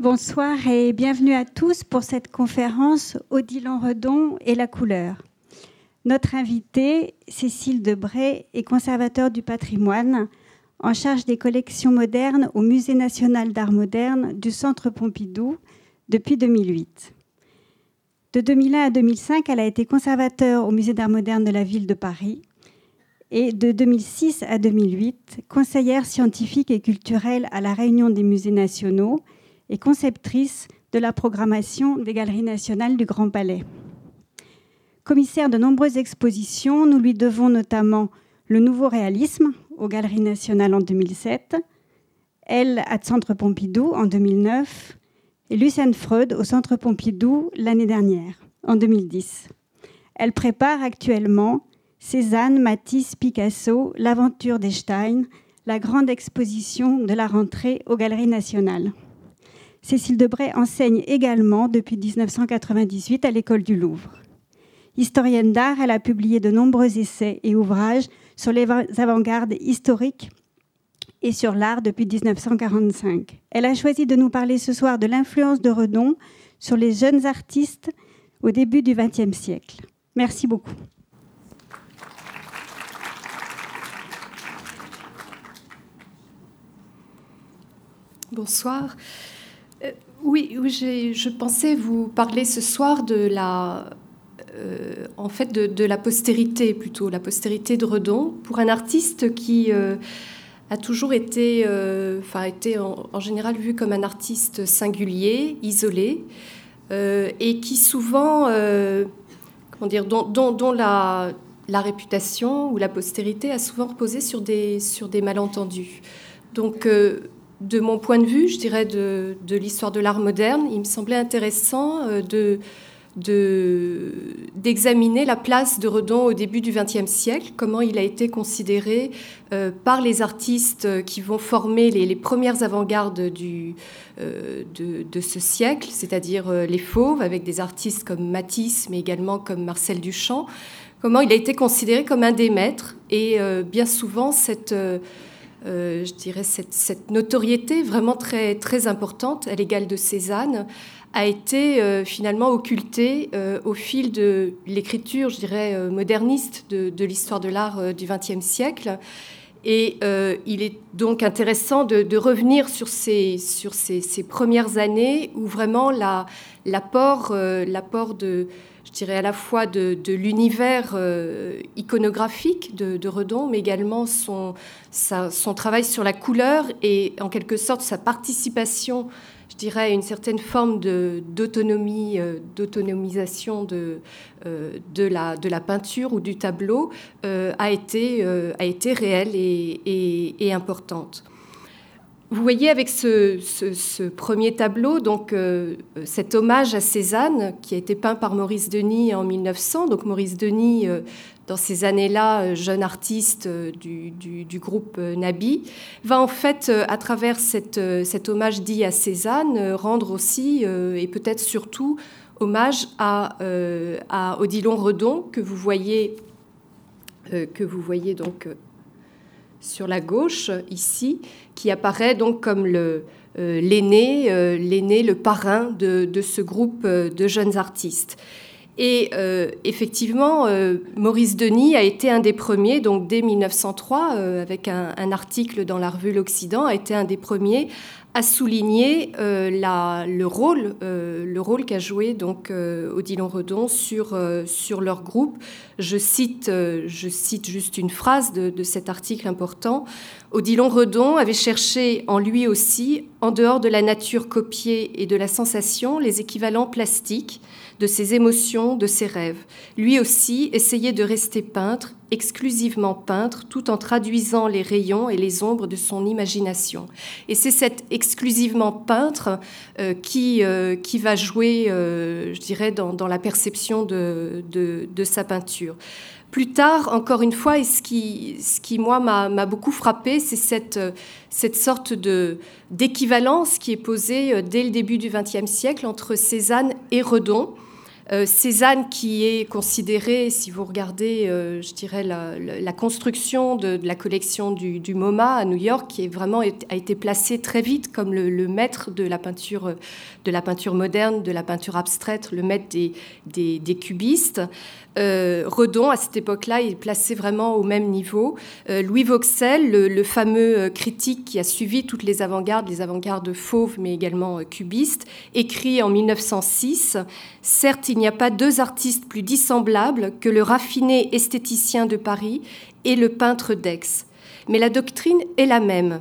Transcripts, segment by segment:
Bonsoir et bienvenue à tous pour cette conférence Odilon Redon et la couleur. Notre invitée, Cécile Debray, est conservateur du patrimoine en charge des collections modernes au Musée national d'art moderne du Centre Pompidou depuis 2008. De 2001 à 2005, elle a été conservateur au Musée d'art moderne de la ville de Paris et de 2006 à 2008, conseillère scientifique et culturelle à la Réunion des musées nationaux et conceptrice de la programmation des Galeries nationales du Grand Palais. Commissaire de nombreuses expositions, nous lui devons notamment le nouveau réalisme aux Galeries nationales en 2007, elle à Centre Pompidou en 2009 et Lucienne Freud au Centre Pompidou l'année dernière, en 2010. Elle prépare actuellement Cézanne, Matisse, Picasso, l'aventure d'Einstein, la grande exposition de la rentrée aux Galeries nationales. Cécile Debray enseigne également depuis 1998 à l'École du Louvre. Historienne d'art, elle a publié de nombreux essais et ouvrages sur les avant-gardes historiques et sur l'art depuis 1945. Elle a choisi de nous parler ce soir de l'influence de Redon sur les jeunes artistes au début du XXe siècle. Merci beaucoup. Bonsoir. Euh, oui, je pensais vous parler ce soir de la, euh, en fait, de, la postérité plutôt, la postérité de Redon, pour un artiste qui euh, a toujours été, enfin, été en, général vu comme un artiste singulier, isolé, et qui souvent, comment dire, dont, dont, la, la, réputation ou la postérité a souvent reposé sur des, sur des malentendus. Donc de mon point de vue, je dirais, de, l'histoire de l'art moderne, il me semblait intéressant euh, de, d'examiner la place de Redon au début du XXe siècle, comment il a été considéré euh, par les artistes qui vont former les, premières avant-gardes euh, de, ce siècle, c'est-à-dire les fauves, avec des artistes comme Matisse, mais également comme Marcel Duchamp, comment il a été considéré comme un des maîtres. Et bien souvent, cette euh, je dirais, cette, notoriété vraiment très, très importante, à l'égal de Cézanne, a été euh, finalement occultée euh, au fil de l'écriture, je dirais, moderniste de, l'histoire de l'art du XXe siècle. Et il est donc intéressant de, revenir sur, ces, sur ces, premières années où vraiment l'apport l'apport de je dirais à la fois de, l'univers euh, iconographique de, Redon, mais également son, travail sur la couleur et en quelque sorte sa participation, je dirais, à une certaine forme d'autonomie, euh, d'autonomisation de, euh, de, la, peinture ou du tableau a, été, réelle et importante. Vous voyez avec ce, premier tableau, donc euh, cet hommage à Cézanne qui a été peint par Maurice Denis en 1900. Donc Maurice Denis, euh, dans ces années-là, euh, jeune artiste du, groupe Nabi, va en fait, à travers cet hommage dit à Cézanne, rendre aussi et peut-être surtout hommage à, à Odilon Redon que vous voyez, que vous voyez donc sur la gauche ici, qui apparaît donc comme euh, l'aîné, euh, l'aîné, le parrain de, ce groupe euh, de jeunes artistes. Et effectivement, Maurice Denis a été un des premiers, donc dès 1903, avec un, article dans la revue L'Occident, a été un des premiers à souligner euh, le rôle, euh, le rôle qu'a joué donc euh, Odilon Redon sur, sur leur groupe. Je cite, je cite juste une phrase de, de, cet article important. Odilon Redon avait cherché en lui aussi, en dehors de la nature copiée et de la sensation, les équivalents plastiques de ses émotions, de ses rêves. Lui aussi essayait de rester peintre, exclusivement peintre, tout en traduisant les rayons et les ombres de son imagination. Et c'est cet exclusivement peintre euh, qui, euh, qui va jouer, euh, je dirais, dans, la perception de, de, de, sa peinture. Plus tard, encore une fois, et ce qui, ce qui moi, m'a beaucoup frappé, c'est cette, cette sorte d'équivalence qui est posée dès le début du XXe siècle entre Cézanne et Redon. Cézanne qui est considéré, si vous regardez, je dirais, la, construction de, la collection du, MoMA à New York, qui est vraiment a été placé très vite comme le, maître de la peinture, de la peinture moderne, de la peinture abstraite, le maître des, cubistes. Euh, Redon, à cette époque-là, est placé vraiment au même niveau. Euh, Louis Vauxel, le, fameux euh, critique qui a suivi toutes les avant-gardes, les avant-gardes fauves, mais également cubistes, écrit en 1906 Certes, n'y a pas deux artistes plus dissemblables que le raffiné esthéticien de Paris et le peintre d'Aix. Mais la doctrine est la même.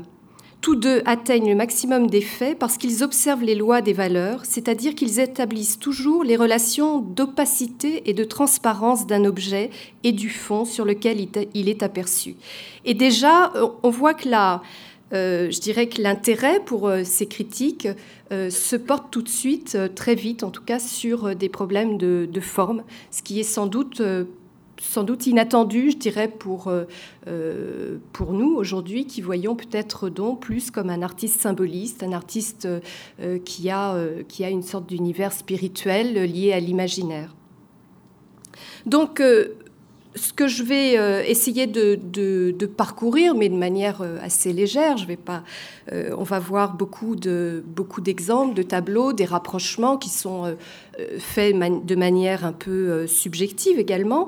Tous deux atteignent le maximum d'effet parce qu'ils observent les lois des valeurs, c'est-à-dire qu'ils établissent toujours les relations d'opacité et de transparence d'un objet et du fond sur lequel il est aperçu. Et déjà, on voit que là, euh, je dirais que l'intérêt pour euh, ces critiques euh, se porte tout de suite, très vite en tout cas, sur des problèmes de, forme, ce qui est sans doute sans doute inattendu, je dirais, pour, pour nous aujourd'hui, qui voyons peut-être Redon plus comme un artiste symboliste, un artiste qui, a, qui a une sorte d'univers spirituel lié à l'imaginaire. Donc, ce que je vais euh, essayer de, parcourir, mais de manière euh, assez légère, je vais pas, euh, on va voir beaucoup de beaucoup d'exemples, de tableaux, des rapprochements qui sont faits de manière un peu subjective également.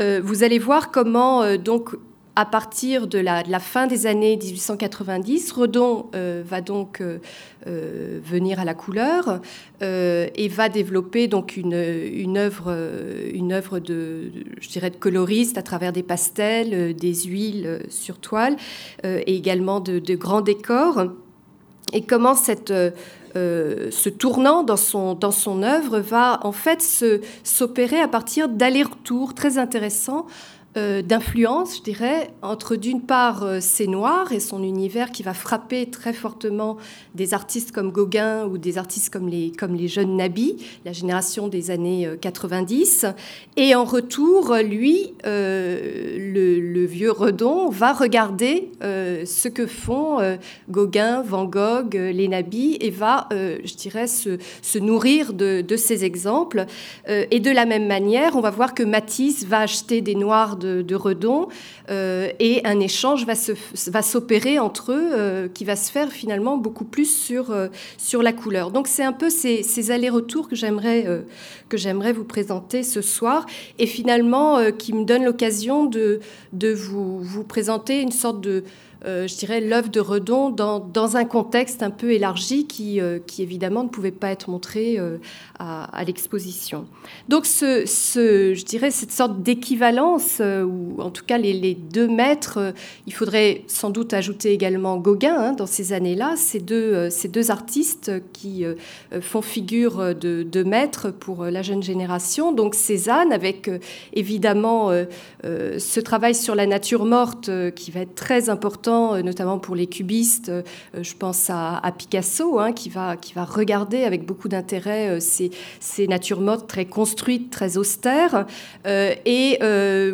vous allez voir comment donc à partir de la, fin des années 1890, Redon euh, va donc euh, euh, venir à la couleur et va développer donc une, une, œuvre, une œuvre de, je dirais, de coloriste à travers des pastels, des huiles sur toile et également de, grands décors. Et comment cette, ce tournant dans son, dans son œuvre va en fait s'opérer à partir d'allers-retours très intéressants euh, d'influence, je dirais, entre d'une part euh, c'est noir et son univers qui va frapper très fortement des artistes comme Gauguin ou des artistes comme les, comme les jeunes Nabi, la génération des années 90. Euh, et en retour, lui, le, vieux Redon, va regarder ce que font Gauguin, Van Gogh, les Nabi et va, je dirais, se, se nourrir de, de, ces exemples. et de la même manière, on va voir que Matisse va acheter des noirs de, Redon euh, et un échange va, se, va s'opérer entre eux euh, qui va se faire finalement beaucoup plus sur, euh, sur la couleur. Donc c'est un peu ces, ces allers-retours que j'aimerais, que j'aimerais vous présenter ce soir et finalement qui me donne l'occasion de, de vous, vous présenter une sorte de je dirais, l'œuvre de Redon dans, un contexte un peu élargi qui, euh, évidemment ne pouvait pas être montré euh, à, l'exposition. Donc, je dirais, cette sorte d'équivalence, ou en tout cas les, deux maîtres, il faudrait sans doute ajouter également Gauguin hein, dans ces années-là, ces deux, artistes qui font figure de, de maîtres pour la jeune génération. Donc, Cézanne, avec évidemment ce travail sur la nature morte qui va être très important euh, notamment pour les cubistes. Euh, je pense à, Picasso, hein, qui, va, regarder avec beaucoup d'intérêt euh, ces, natures mortes très construites, très austères. et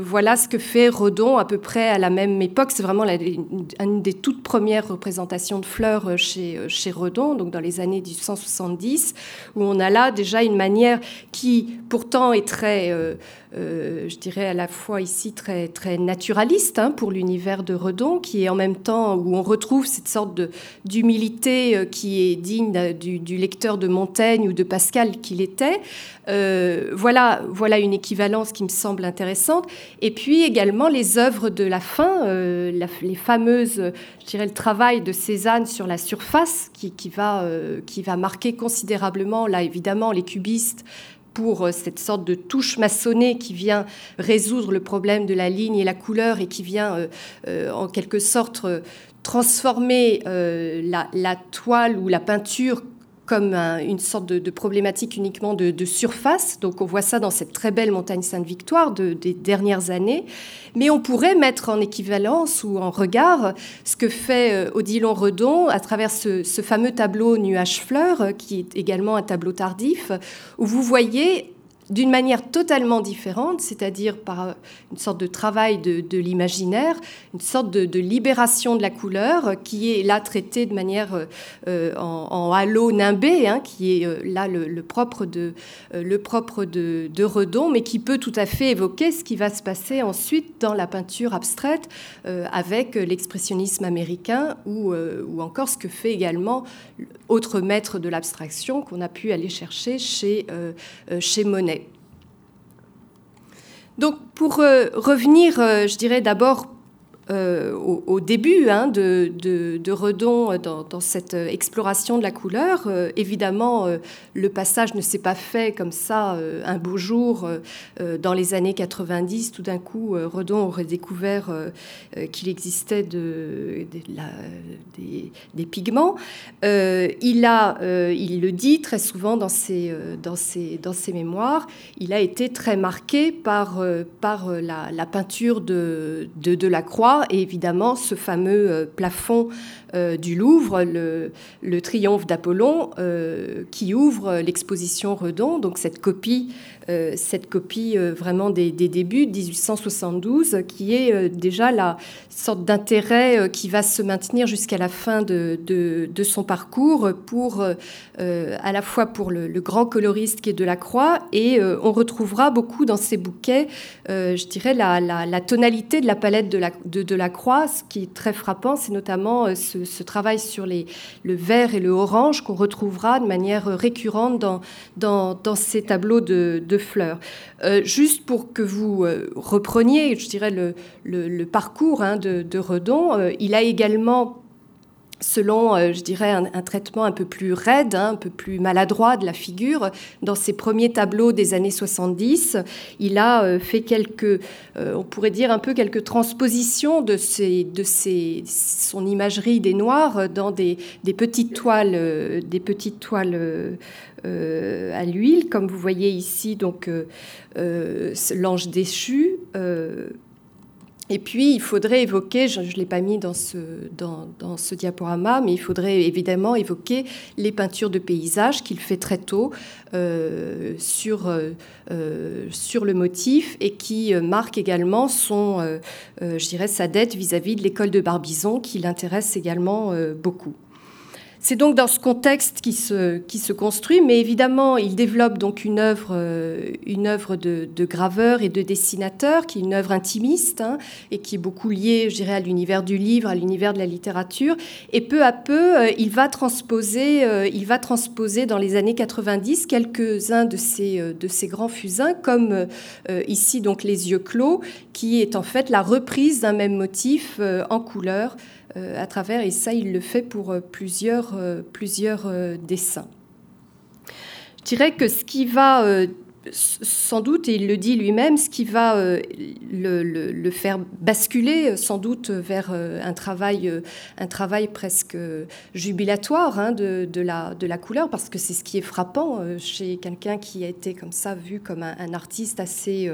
voilà ce que fait Redon à peu près à la même époque. C'est vraiment une, des toutes premières représentations de fleurs chez, Redon, donc dans les années 1870, où on a là déjà une manière qui pourtant est très... Euh, je dirais à la fois ici très, très naturaliste hein, pour l'univers de Redon, qui est en même temps où on retrouve cette sorte d'humilité euh, qui est digne du, lecteur de Montaigne ou de Pascal qu'il était. Euh, voilà, voilà une équivalence qui me semble intéressante. Et puis également les œuvres de la fin, les fameuses, je dirais le travail de Cézanne sur la surface qui, qui va, qui va marquer considérablement, là évidemment, les cubistes pour euh, cette sorte de touche maçonnée qui vient résoudre le problème de la ligne et la couleur et qui vient euh, euh, en quelque sorte transformer la, toile ou la peinture comme une sorte de, problématique uniquement de, surface. Donc on voit ça dans cette très belle montagne Sainte-Victoire des dernières années. Mais on pourrait mettre en équivalence ou en regard ce que fait euh, Odilon Redon à travers ce, fameux tableau Nuage-Fleurs, qui est également un tableau tardif, où vous voyez d'une manière totalement différente, c'est-à-dire par une sorte de travail de, l'imaginaire, une sorte de, libération de la couleur qui est là traitée de manière euh, en, halo nimbé, hein, qui est euh, là le, propre, de, euh, le propre de, Redon, mais qui peut tout à fait évoquer ce qui va se passer ensuite dans la peinture abstraite avec l'expressionnisme américain ou, ou encore ce que fait également autre maître de l'abstraction qu'on a pu aller chercher chez, chez Monet. Donc pour euh, revenir, euh, je dirais d'abord euh, au, début hein, de, Redon dans, cette exploration de la couleur. évidemment, le passage ne s'est pas fait comme ça un beau jour dans les années 90. Tout d'un coup, Redon aurait découvert qu'il existait de, des, pigments. il, le dit très souvent dans ses, mémoires, il a été très marqué par, par la, peinture de, de, de la croix et évidemment ce fameux euh, plafond du Louvre, le, triomphe d'Apollon, euh, qui ouvre l'exposition Redon, donc cette copie, cette copie vraiment des, débuts de 1872, qui est déjà la sorte d'intérêt qui va se maintenir jusqu'à la fin de, son parcours pour à la fois pour le, grand coloriste qui est Delacroix et on retrouvera beaucoup dans ses bouquets, je dirais, la, la, tonalité de la palette de, la, de, de la croix. Ce qui est très frappant, c'est notamment euh, ce, travail sur les, le vert et le orange qu'on retrouvera de manière récurrente dans, dans, ces tableaux de, fleurs. Euh, juste pour que vous euh, repreniez, je dirais, le, parcours hein, de, de, Redon, il a également selon, euh, je dirais, un, traitement un peu plus raide, hein, un peu plus maladroit de la figure. Dans ses premiers tableaux des années 70, il a euh, fait quelques, euh, on pourrait dire un peu quelques transpositions de, de son imagerie des noirs dans des, petites toiles, des petites toiles à l'huile, comme vous voyez ici, donc l'ange déchu et puis, il faudrait évoquer, je ne l'ai pas mis dans ce, dans, ce diaporama, mais il faudrait évidemment évoquer les peintures de paysages qu'il fait très tôt euh, sur, euh, euh, sur le motif et qui marquent également son, sa dette vis-à-vis -vis de l'école de Barbizon, qui l'intéresse également beaucoup. C'est donc dans ce contexte qui se, qui se construit, mais évidemment, il développe donc une œuvre, euh, une œuvre de, graveur et de dessinateur, qui est une œuvre intimiste hein, et qui est beaucoup liée, je dirais, à l'univers du livre, à l'univers de la littérature. Et peu à peu, euh, il va transposer, euh, il va transposer dans les années 90 quelques-uns de ces, de grands fusains, comme ici donc les yeux clos, qui est en fait la reprise d'un même motif en couleur. Euh, à travers, et ça, il le fait pour euh, plusieurs, euh, plusieurs dessins. Je dirais que ce qui va sans doute, et il le dit lui-même, ce qui va euh, le, faire basculer euh, sans doute vers euh, un travail, un travail presque jubilatoire hein, de, la, couleur, parce que c'est ce qui est frappant chez quelqu'un qui a été comme ça vu comme un, artiste assez,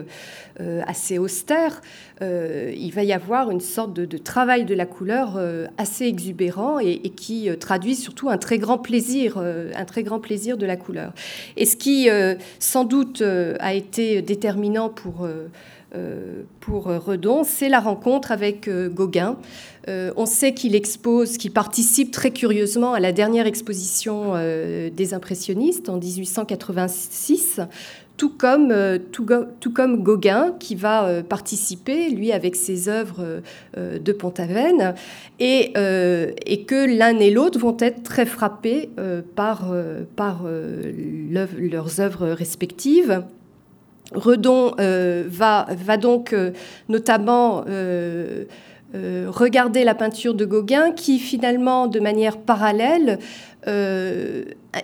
assez austère. il va y avoir une sorte de, travail de la couleur assez exubérant et, et, qui traduit surtout un très grand plaisir, un très grand plaisir de la couleur. Et ce qui, sans doute, a été déterminant pour, euh, euh, pour Redon, c'est la rencontre avec Gauguin. on sait qu'il expose, qu'il participe très curieusement à la dernière exposition des impressionnistes en 1886 tout comme, tout, comme Gauguin, qui va participer, lui, avec ses œuvres de Pont-Aven, et, que l'un et l'autre vont être très frappés par, leurs œuvres respectives. Redon euh, va, donc euh, notamment euh, regarder la peinture de Gauguin qui finalement, de manière parallèle,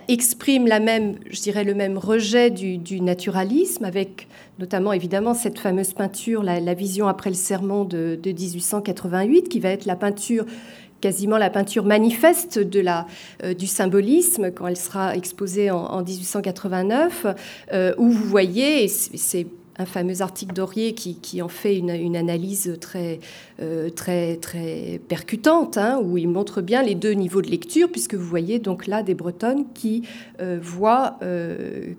exprime la même, je dirais, le même rejet du, naturalisme, avec notamment évidemment cette fameuse peinture, la, vision après le sermon de, de, 1888, qui va être la peinture quasiment la peinture manifeste euh, du symbolisme quand elle sera exposée en, 1889, euh, où vous voyez, c'est un fameux article d'Aurier qui, en fait une, analyse très, très, très percutante, hein, où il montre bien les deux niveaux de lecture, puisque vous voyez donc là des Bretonnes qui voient,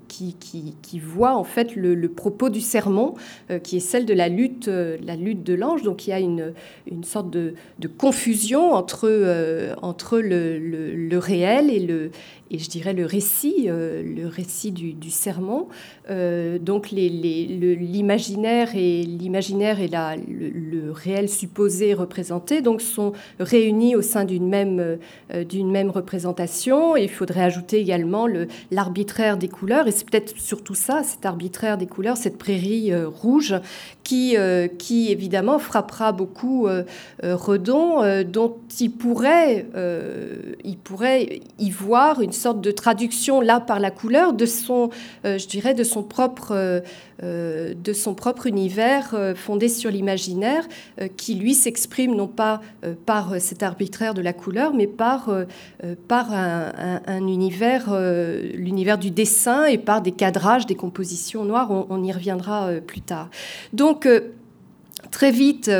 qui, qui, voient en fait le, propos du sermon, qui est celle de la lutte, la lutte de l'ange. Donc il y a une, une sorte de, confusion entre, entre le, le, réel et le, et je dirais le récit, euh, le récit du, sermon. Euh, donc l'imaginaire et et le, réel supposé représenté donc sont réunis au sein d'une même euh, même représentation. Il faudrait ajouter également l'arbitraire des couleurs. Et c'est peut-être surtout ça, cet arbitraire des couleurs, cette prairie rouge qui qui évidemment frappera beaucoup Redon, dont il pourrait il pourrait y voir une sorte de traduction là par la couleur de son, euh, je dirais, de son propre, euh, euh, de son propre univers fondé sur l'imaginaire, qui lui s'exprime non pas par cet arbitraire de la couleur, mais par, par un, univers, l'univers du dessin et par des cadrages, des compositions noires. On, y reviendra plus tard. Donc très vite,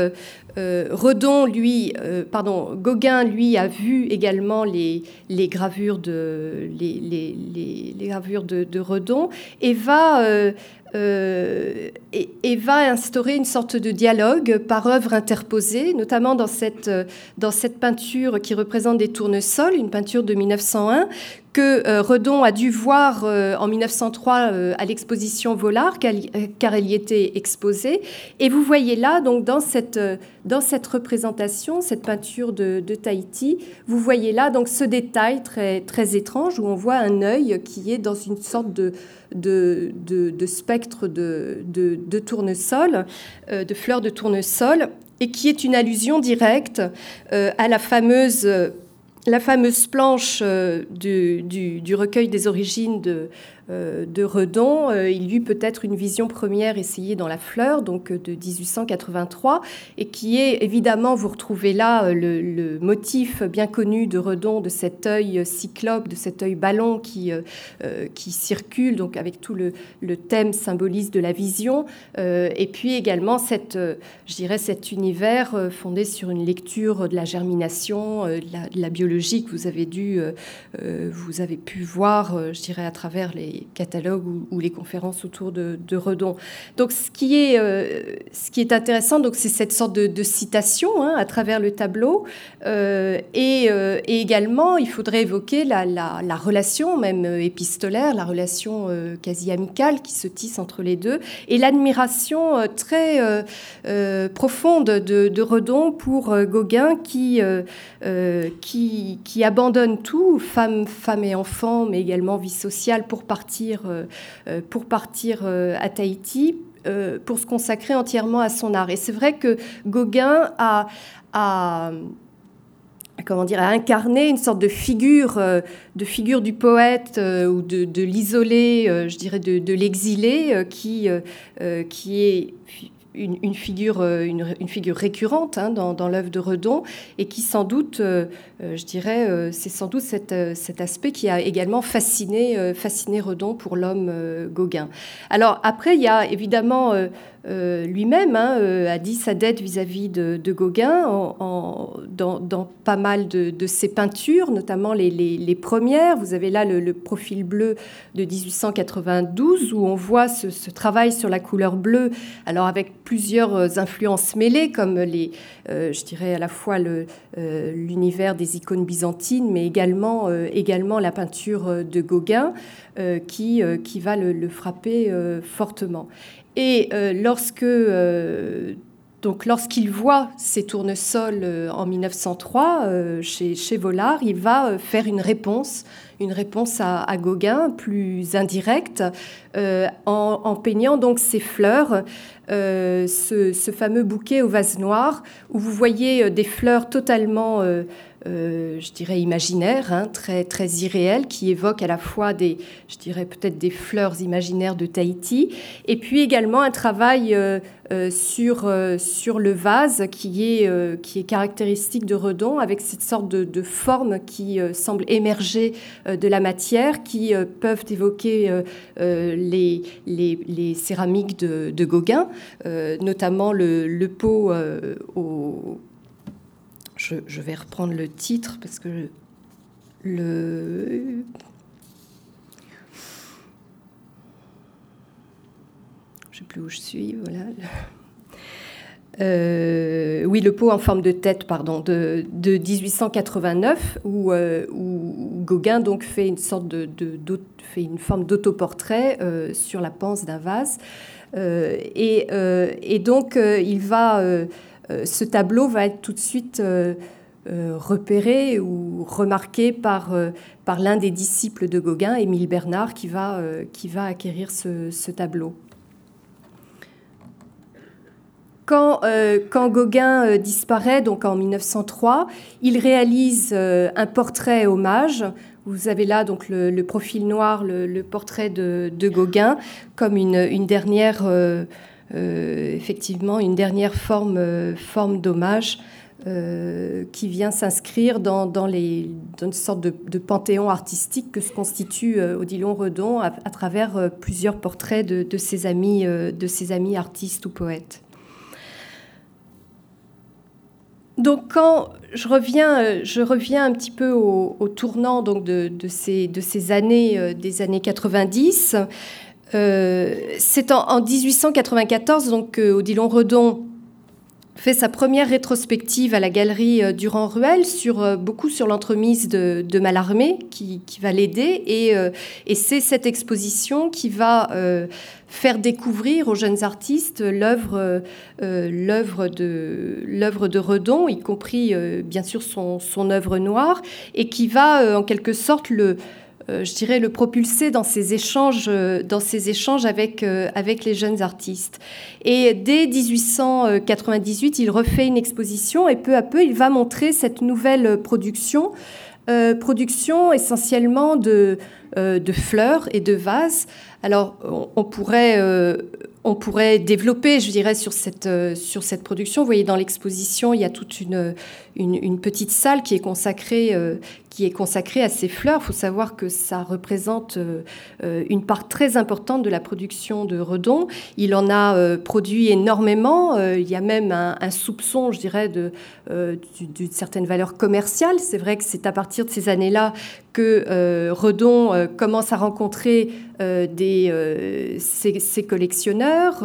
euh, Redon, lui, euh, pardon, Gauguin, lui, a vu également les, gravures, de, les, gravures de, Redon. Et va, euh, va instaurer une sorte de dialogue par œuvre interposée, notamment dans cette, dans cette peinture qui représente des tournesols, une peinture de 1901, que euh, Redon a dû voir euh, en 1903 euh, à l'exposition Vollard, car elle y était exposée. Et vous voyez là, donc dans cette, dans cette représentation, cette peinture de, Tahiti, vous voyez là donc ce détail très, très étrange où on voit un œil qui est dans une sorte de, de, de, spectre de, de, tournesol, de fleurs de tournesol, et qui est une allusion directe à la fameuse la fameuse planche euh, du, du, recueil des origines de, de Redon, euh, il y eut peut-être une vision première essayée dans La Fleur, donc euh, de 1883, et qui est évidemment, vous retrouvez là le, motif bien connu de Redon, de cet œil cyclope, de cet œil ballon qui, qui circule, donc avec tout le, thème symboliste de la vision, et puis également cette, cet univers fondé sur une lecture de la germination, de la, biologie que vous avez dû, vous avez pu voir, je dirais, à travers les catalogues ou, les conférences autour de, Redon. Donc, ce qui est, euh, ce qui est intéressant, c'est cette sorte de, citation hein, à travers le tableau. Euh, euh, et, également, il faudrait évoquer la, relation, même épistolaire, la relation quasi amicale qui se tisse entre les deux, et l'admiration très profonde de, Redon pour Gauguin qui, qui, qui abandonne tout, femme, femme et enfant, mais également vie sociale, pour partir euh, euh, pour partir euh, à Tahiti pour se consacrer entièrement à son art. Et c'est vrai que Gauguin a, comment dire, a incarné une sorte de figure, de figure du poète ou de, l'isolé, je dirais de, l'exilé, qui, qui est une, figure, une, figure récurrente hein, dans, dans l'œuvre de Redon et qui sans doute, je dirais, c'est sans doute cet, cet, aspect qui a également fasciné, fasciné Redon pour l'homme Gauguin. Alors après, il y a évidemment euh, lui-même hein, euh, a dit sa dette vis-à-vis de, Gauguin dans, pas mal de, ses peintures, notamment les, premières. Vous avez là le, profil bleu de 1892 où on voit ce, travail sur la couleur bleue, alors avec plusieurs influences mêlées comme les, euh, je dirais à la fois l'univers des icônes byzantines, mais également, également la peinture de Gauguin qui, qui va le frapper fortement. Et euh, lorsque euh, donc lorsqu'il voit ces tournesols euh, en 1903 chez, chez Vollard, il va faire une réponse, une réponse à, Gauguin plus indirecte, en, peignant donc ces fleurs, ce, ce, fameux bouquet au vase noir, où vous voyez des fleurs totalement euh, je dirais, imaginaire, hein, très, très irréel, qui évoque à la fois des, je dirais, peut-être des fleurs imaginaires de Tahiti, et puis également un travail euh, euh, sur, sur le vase qui est, qui est caractéristique de Redon, avec cette sorte de, forme qui semble émerger de la matière qui peuvent évoquer les, les, céramiques de, Gauguin, notamment le, pot au... Je, je, vais reprendre le titre parce que le je sais plus où je suis, voilà. Euh, oui, le pot en forme de tête, pardon, de, 1889, euh, où, Gauguin donc fait une sorte de, fait une forme d'autoportrait euh, sur la panse d'un vase, et, et, donc il va, ce tableau va être tout de suite repéré ou remarqué par, par l'un des disciples de Gauguin, Émile Bernard, qui va, qui va acquérir ce tableau. Euh, quand, Gauguin euh, disparaît, donc en 1903, il réalise euh, un portrait hommage. Vous avez là donc le, profil noir, le, portrait de, Gauguin, comme une, dernière, effectivement, une dernière forme, forme d'hommage qui vient s'inscrire dans, une sorte de, panthéon artistique que se constitue Odilon Redon à, travers plusieurs portraits de, ses amis, de ses amis artistes ou poètes. Donc quand je reviens, euh, je reviens un petit peu au, tournant donc de, ces, de, ces, années, euh, des années 90, euh, c'est en, 1894 donc Odilon Redon fait sa première rétrospective à la galerie Durand-Ruel sur beaucoup sur l'entremise de, de, Mallarmé qui, va l'aider et, et c'est cette exposition qui va faire découvrir aux jeunes artistes l'œuvre euh, l'œuvre de l'œuvre de Redon, y compris euh, bien sûr son, son œuvre noire, et qui va euh, en quelque sorte le je dirais le propulser dans ses échanges, dans ses échanges avec, avec les jeunes artistes. Et dès 1898, il refait une exposition et peu à peu, il va montrer cette nouvelle production, production essentiellement de, de fleurs et de vases alors, on, pourrait, euh, on pourrait développer, je dirais, sur cette, euh, sur cette production. Vous voyez, dans l'exposition, il y a toute une, une, petite salle qui est consacrée, euh, qui est consacrée à ces fleurs. Il faut savoir que ça représente une part très importante de la production de Redon. Il en a produit énormément. il y a même un, soupçon, je dirais, d'une certaine valeur commerciale. C'est vrai que c'est à partir de ces années-là que Redon commence à rencontrer des, ses, collectionneurs.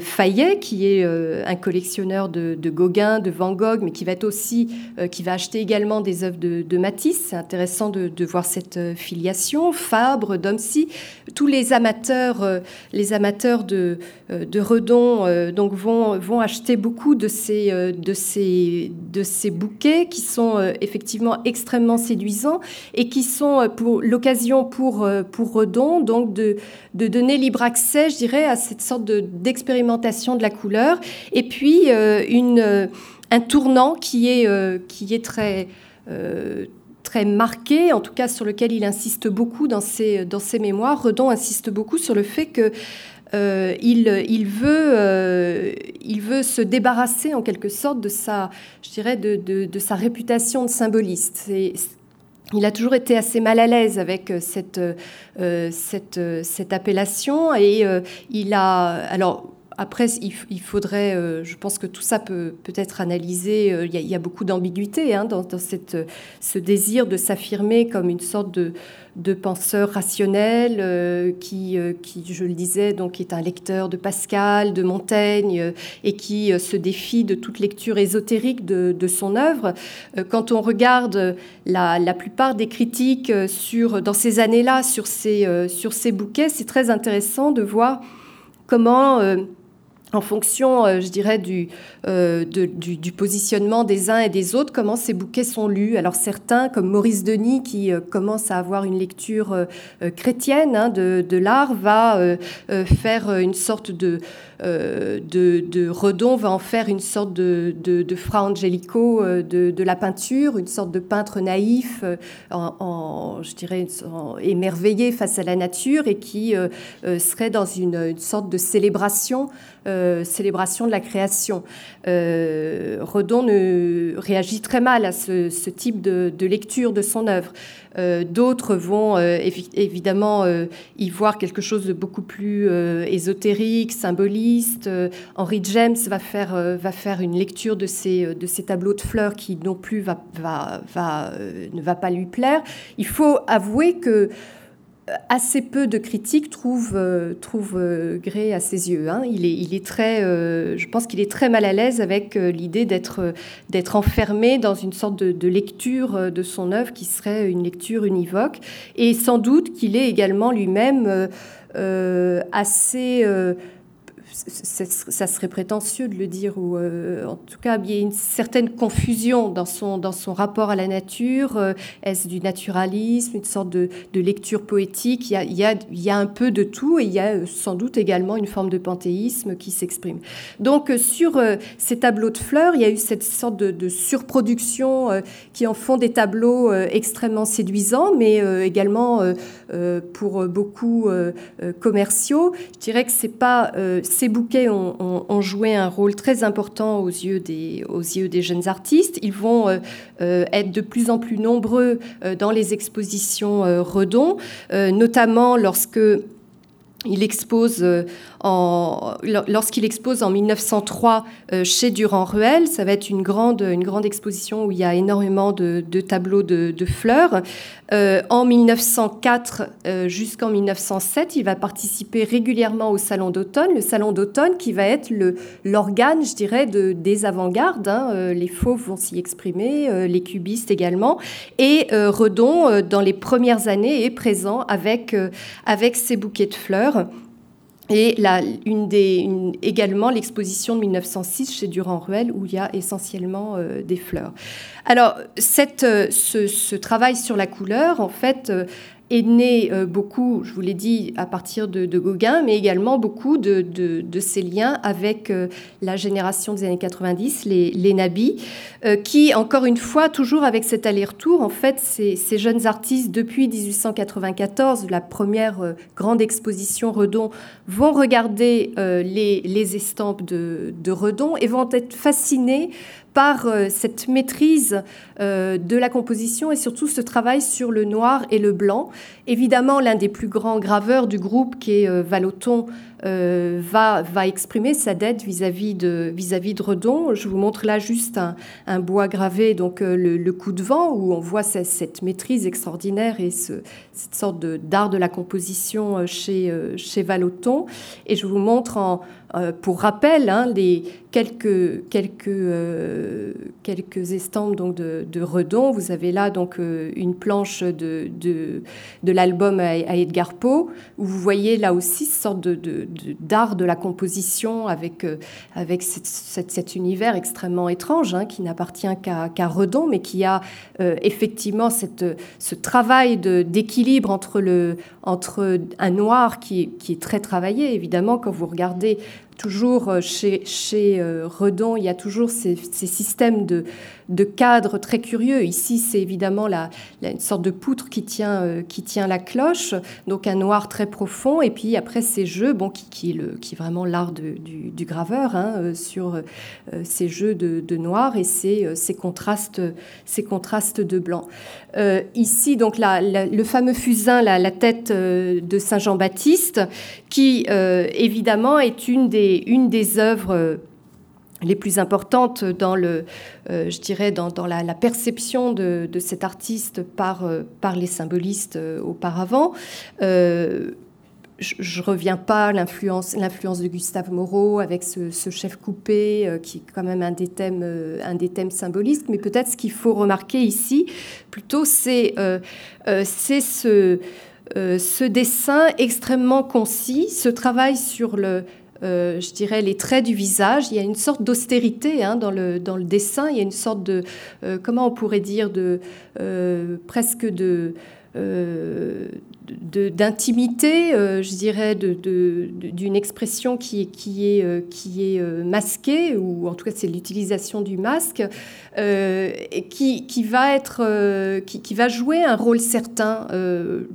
Fayet, qui est un collectionneur de, Gauguin, de Van Gogh, mais qui va, aussi, qui va acheter également des œuvres de, C'est intéressant de, voir cette filiation. Fabre, Domcy, tous les amateurs, les amateurs de, de Redon donc vont, acheter beaucoup de ces, bouquets qui sont effectivement extrêmement séduisants et qui sont pour l'occasion pour, Redon donc de, donner libre accès, je dirais, à cette sorte d'expérimentation de, la couleur. Et puis euh, euh, un tournant euh, qui est très très marqué, en tout cas sur lequel il insiste beaucoup dans ses, dans ses mémoires. Redon insiste beaucoup sur le fait que il, il, veut, il veut se débarrasser en quelque sorte de sa, je dirais, de, de sa réputation de symboliste il a toujours été assez mal à l'aise avec euh, cette, euh, cette, euh, cette appellation et il a alors après, il, faudrait, je pense que tout ça peut peut être analysé. Il y, a, beaucoup d'ambiguïté hein, dans, cette, ce désir de s'affirmer comme une sorte de, de penseur rationnel euh, qui, euh, qui, je le disais, donc est un lecteur de Pascal, de Montaigne, euh, et qui se défie de toute lecture ésotérique de, son œuvre. quand on regarde la, la, plupart des critiques sur, dans ces années-là sur ces, sur ces bouquets, c'est très intéressant de voir comment en fonction, euh, je dirais, euh, du, positionnement des uns et des autres, comment ces bouquets sont lus. Alors certains, comme Maurice Denis, qui euh, commence à avoir une lecture chrétienne hein, de l'art, va faire une sorte de, de, Redon, va en faire une sorte de, Fra Angelico de, la peinture, une sorte de peintre naïf, en, je dirais, émerveillé face à la nature et qui serait dans une, une sorte de célébration célébration de la création. Redon ne, réagit très mal à ce, type de, de, lecture de son œuvre. D'autres vont évidemment y voir quelque chose de beaucoup plus ésotérique, symboliste. Henry James va faire, va faire une lecture de ces, de tableaux de fleurs qui non plus va, va, va, ne va pas lui plaire. Il faut avouer que assez peu de critiques trouvent, euh, euh, Gray à ses yeux. Hein. Il, est, il, est, très, euh, je pense qu'il est très mal à l'aise avec l'idée d'être, d'être enfermé dans une sorte de, de, lecture de son œuvre qui serait une lecture univoque. Et sans doute qu'il est également lui-même assez ça serait prétentieux de le dire, ou euh, en tout cas, il y a une certaine confusion dans son, dans son rapport à la nature. Euh, est-ce du naturalisme, une sorte de, lecture poétique? Il y, a, il, y a, il y, a, un peu de tout, et il y a euh, sans doute également une forme de panthéisme qui s'exprime. Donc, sur ces tableaux de fleurs, il y a eu cette sorte de, surproduction qui en font des tableaux extrêmement séduisants, mais également pour beaucoup commerciaux. Je dirais que c'est pas ces bouquets ont, joué un rôle très important aux yeux des, jeunes artistes. Ils vont euh, euh, être de plus en plus nombreux euh, dans les expositions Redon, notamment lorsque il expose lorsqu'il expose en 1903 chez Durand-Ruel, ça va être une grande, exposition où il y a énormément de, tableaux de, fleurs. Euh, en 1904 euh, jusqu'en 1907, il va participer régulièrement au Salon d'automne. Le Salon d'automne qui va être l'organe, je dirais, de, des avant-gardes. Hein. Euh, les fauves vont s'y exprimer, les cubistes également. Et Redon, dans les premières années, est présent avec ses bouquets de fleurs. Et là, également l'exposition de 1906 chez Durand-Ruel, où il y a essentiellement euh, des fleurs. Alors, cette, euh, ce, ce, travail sur la couleur, en fait, euh, est né euh, beaucoup, je vous l'ai dit, à partir de, Gauguin, mais également beaucoup de, de, ses liens avec euh, la génération des années 90, les, les nabis, euh, qui, encore une fois, toujours avec cet aller-retour, en fait, ces, ces, jeunes artistes, depuis 1894, la première grande exposition Redon, vont regarder les, les, estampes de, de Redon et vont être fascinés par euh, cette maîtrise euh, de la composition et surtout ce travail sur le noir et le blanc. Évidemment, l'un des plus grands graveurs du groupe, qui est euh, Valoton, va, va exprimer sa dette vis-à-vis de, vis-à-vis de Redon. Je vous montre là juste un, bois gravé, donc le, coup de vent, où on voit cette, maîtrise extraordinaire et ce, cette sorte d'art de la composition chez, chez Valoton. Et je vous montre en, pour rappel hein, les quelques, quelques, quelques estampes donc, de, Redon. Vous avez là donc une planche de, de, de l'album à, Edgar Poe, où vous voyez là aussi cette sorte d'art de, la composition avec, euh, avec cet univers extrêmement étrange hein, qui n'appartient qu'à Redon, mais qui a euh, effectivement cette, ce travail d'équilibre entre, le, entre un noir qui, est très travaillé, évidemment, quand vous regardez toujours euh, chez, chez Redon, il y a toujours ces systèmes de, de cadres très curieux. Ici, c'est évidemment la, une sorte de poutre qui tient, euh, qui tient la cloche, donc un noir très profond. Et puis après, ces jeux, bon, qui, qui, le, qui est vraiment l'art du, du, graveur, hein, euh, sur euh, ces jeux de, noir et ces, ces, contrastes, ces contrastes de blanc. ici, donc, la, le fameux fusain, la, la tête de Saint Jean-Baptiste, qui évidemment est une des, une des œuvres les plus importantes dans le, euh, je dirais, dans, dans la, perception de, de, cet artiste par, euh, par les symbolistes euh, auparavant. je ne reviens pas l'influence, l'influence de Gustave Moreau avec ce, ce chef coupé qui est quand même un des thèmes, un des thèmes symbolistes. Mais peut-être ce qu'il faut remarquer ici, plutôt, c'est, c'est ce, ce dessin extrêmement concis, ce travail sur le, euh, je dirais, les traits du visage. Il y a une sorte d'austérité hein, dans, le, dessin. Il y a une sorte de, euh, comment on pourrait dire, de, euh, presque de, d'intimité, euh, je dirais, d'une expression qui, qui est, qui est masquée, ou en tout cas c'est l'utilisation du masque, qui, qui, va être, qui, qui, va jouer un rôle certain.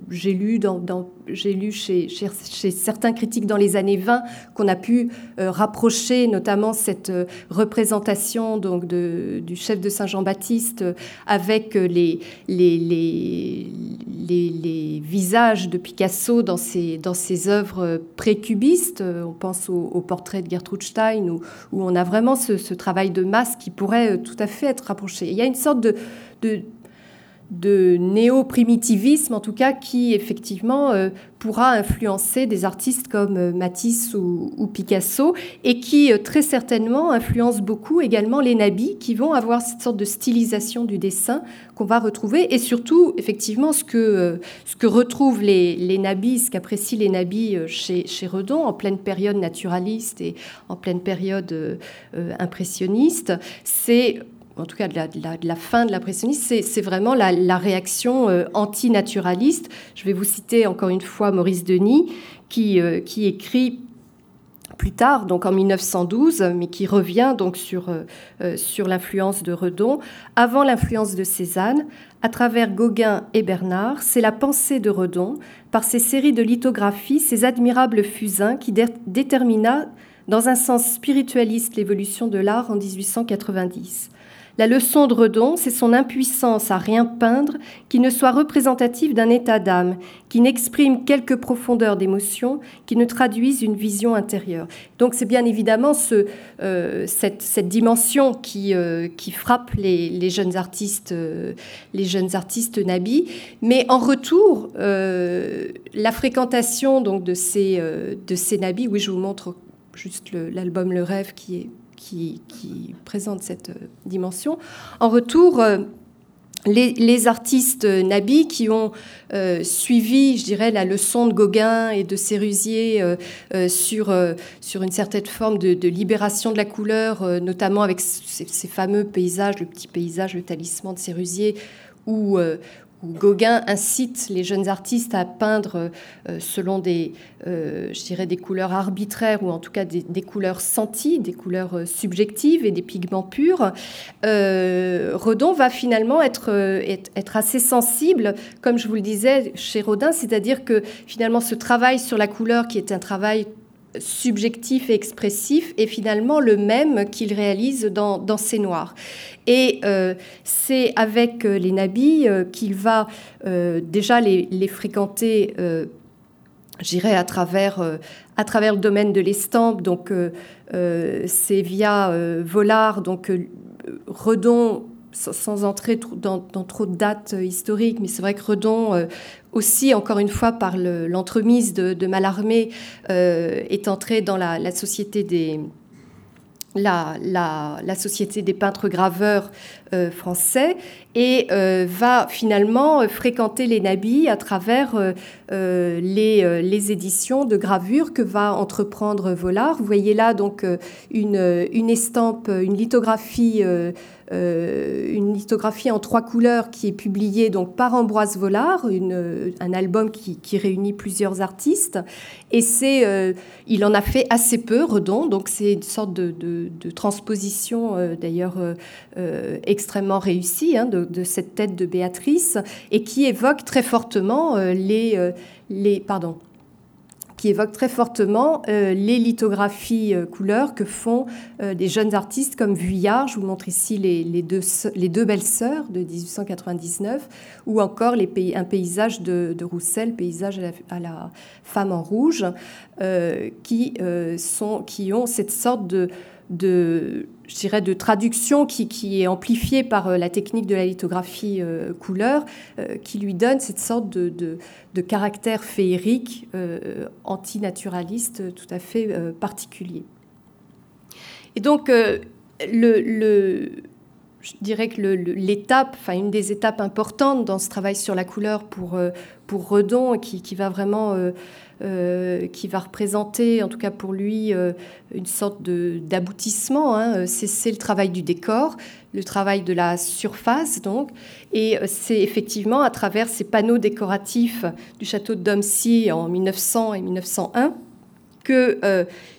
J'ai lu dans, dans j'ai lu chez, chez, certains critiques dans les années 20 qu'on a pu euh, rapprocher notamment cette euh, représentation donc de, du chef de Saint-Jean-Baptiste euh, avec les, les, les, les, visages de Picasso dans ses, dans ses œuvres précubistes. On pense au, portrait de Gertrude Stein où, on a vraiment ce, travail de masse qui pourrait tout à fait être rapproché. Il y a une sorte de de néo-primitivisme, en tout cas, qui effectivement euh, pourra influencer des artistes comme euh, Matisse ou, Picasso, et qui euh, très certainement influence beaucoup également les nabis, qui vont avoir cette sorte de stylisation du dessin qu'on va retrouver, et surtout, effectivement, ce que, ce que retrouvent les, les nabis, ce qu'apprécient les nabis chez, chez Redon, en pleine période naturaliste et en pleine période impressionniste, c'est en tout cas de la, fin de l'impressionnisme, c'est vraiment la, réaction euh, antinaturaliste. Je vais vous citer encore une fois Maurice Denis, qui, euh, écrit plus tard, donc en 1912, mais qui revient donc sur, euh, sur l'influence de Redon. Avant l'influence de Cézanne, à travers Gauguin et Bernard, c'est la pensée de Redon, par ses séries de lithographies, ses admirables fusains, qui détermina dans un sens spiritualiste l'évolution de l'art en 1890. La leçon de Redon, c'est son impuissance à rien peindre qui ne soit représentative d'un état d'âme, qui n'exprime quelque profondeur d'émotion, qui ne traduise une vision intérieure. Donc c'est bien évidemment ce, euh, cette, dimension qui, euh, frappe les, jeunes artistes, euh, les jeunes artistes nabis. Mais en retour, la fréquentation donc de ces, de ces nabis, oui, je vous montre juste l'album Le Rêve qui est qui, présente cette euh, dimension. En retour, euh, les, artistes nabis qui ont euh, suivi, je dirais, la leçon de Gauguin et de Sérusier sur, sur une certaine forme de, libération de la couleur, notamment avec ces, fameux paysages, le petit paysage, le talisman de Sérusier, où, Gauguin incite les jeunes artistes à peindre euh, selon des, euh, je dirais, des couleurs arbitraires ou en tout cas des, couleurs senties, des couleurs euh, subjectives et des pigments purs. Redon va finalement être, être, assez sensible, comme je vous le disais chez Rodin, c'est-à-dire que finalement ce travail sur la couleur qui est un travail subjectif et expressif est finalement le même qu'il réalise dans, dans Ses Noirs. Et euh, c'est avec euh, les nabis euh, qu'il va déjà les, les fréquenter, j'irai à travers, à travers le domaine de l'estampe. Donc c'est via Volard, donc Redon sans entrer dans, trop de dates historiques, mais c'est vrai que Redon, aussi, encore une fois, par l'entremise de, de, Mallarmé, est entré dans la société des, la, la, des peintres graveurs euh, français et euh, va finalement euh, fréquenter les nabis à travers les, les, éditions de gravures que va entreprendre Vollard. Vous voyez là donc une, une estampe, une lithographie euh, une lithographie en trois couleurs qui est publiée donc par Ambroise Vollard, un album qui, réunit plusieurs artistes. Et c'est, euh, il en a fait assez peu, Redon, donc c'est une sorte de, transposition euh, d'ailleurs extrêmement réussie hein, de, cette tête de Béatrice et qui évoque très fortement les, les pardon, qui évoque très fortement euh, les lithographies euh, couleurs que font euh, des jeunes artistes comme Vuillard, je vous montre ici les, deux, les deux belles sœurs de 1899, ou encore les un paysage de, Roussel, paysage à la, femme en rouge, qui, sont, qui ont cette sorte de, je dirais, de traduction qui, qui, est amplifiée par euh, la technique de la lithographie euh, couleur, euh, qui lui donne cette sorte de, de, caractère féerique, antinaturaliste tout à fait particulier. Et donc, le je dirais que l'étape, enfin une des étapes importantes dans ce travail sur la couleur pour, pour Redon, qui, qui va vraiment euh, qui va représenter, en tout cas pour lui, euh, une sorte d'aboutissement. Hein. C'est le travail du décor, le travail de la surface, donc. Et euh, c'est effectivement à travers ces panneaux décoratifs du château de Domcy en 1900 et 1901 que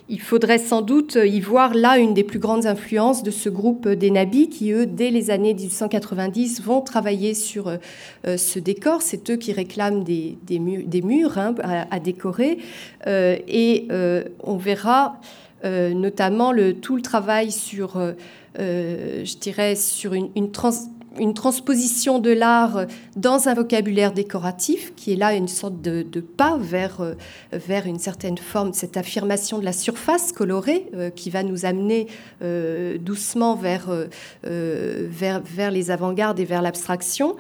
il faudrait sans doute y voir là une des plus grandes influences de ce groupe des Nabis qui, eux, dès les années 1890, vont travailler sur euh, ce décor. C'est eux qui réclament des, murs, hein, à, décorer. Euh, et euh, on verra notamment le, tout le travail sur, je dirais, sur une, une trans une transposition de l'art dans un vocabulaire décoratif, qui est là une sorte de, pas vers, euh, vers une certaine forme, cette affirmation de la surface colorée euh, qui va nous amener euh, doucement vers, vers, vers les avant-gardes et vers l'abstraction.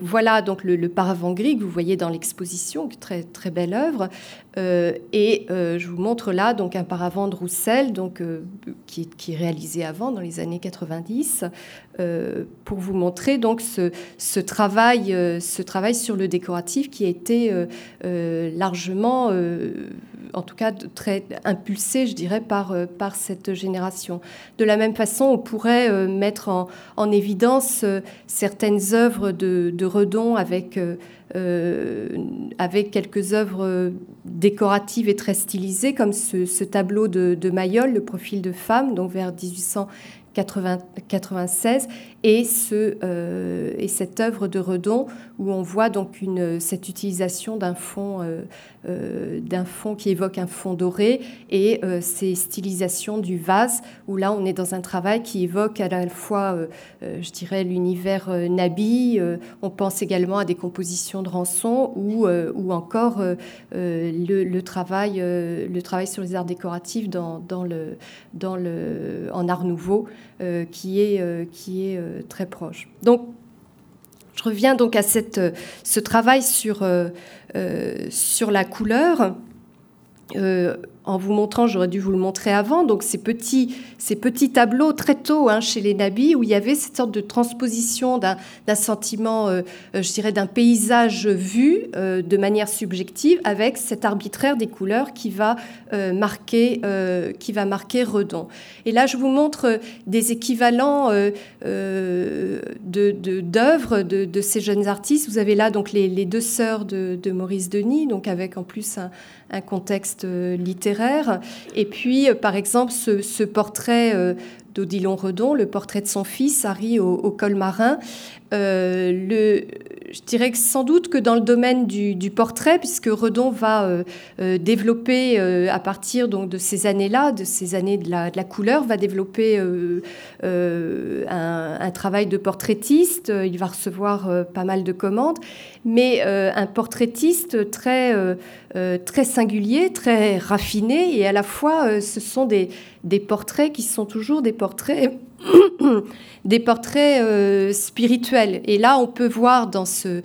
Voilà donc le, paravent gris que vous voyez dans l'exposition, très très belle œuvre. et je vous montre là donc un paravent de Roussel, donc qui, est réalisé avant dans les années 90, euh, pour vous montrer donc ce, travail, euh, ce travail sur le décoratif qui a été euh, largement, en tout cas très impulsé, je dirais, par, par cette génération. De la même façon, on pourrait mettre en, évidence certaines œuvres de, Redon avec avec quelques œuvres décoratives et très stylisées, comme ce, tableau de, Mayol, le profil de femme, donc vers 1800 96 et, ce, euh, et cette œuvre de Redon où on voit donc une, cette utilisation d'un fond, euh, euh, d'un fond qui évoque un fond doré et ces stylisations du vase où là on est dans un travail qui évoque à la fois, je dirais, l'univers Nabi, on pense également à des compositions de rançon ou, ou encore le, travail, le travail sur les arts décoratifs dans, le, dans le, en art nouveau. Euh, qui est, euh, qui est euh, très proche. Donc, je reviens donc à cette, ce travail sur, sur la couleur en vous montrant, j'aurais dû vous le montrer avant, donc ces petits, ces petits tableaux très tôt hein, chez les nabis où il y avait cette sorte de transposition d'un sentiment, euh, euh, je dirais, d'un paysage vu euh, de manière subjective avec cet arbitraire des couleurs qui va marquer, qui va marquer Redon. Et là, je vous montre des équivalents d'œuvres de, ces jeunes artistes. Vous avez là donc les, deux sœurs de, Maurice Denis, donc avec en plus un contexte littéraire et puis, euh, par exemple, ce, portrait euh, d'Odilon Redon, le portrait de son fils, Harry au, col marin. Euh, le, je dirais sans doute que dans le domaine du, portrait, puisque Redon va développer à partir de ces années-là, de ces années de la, couleur, va développer un, travail de portraitiste. Il va recevoir pas mal de commandes, mais un portraitiste très euh, très singulier, très raffiné, et à la fois euh, ce sont des, des portraits qui sont toujours des portraits des portraits euh, spirituels. Et là, on peut voir dans ce,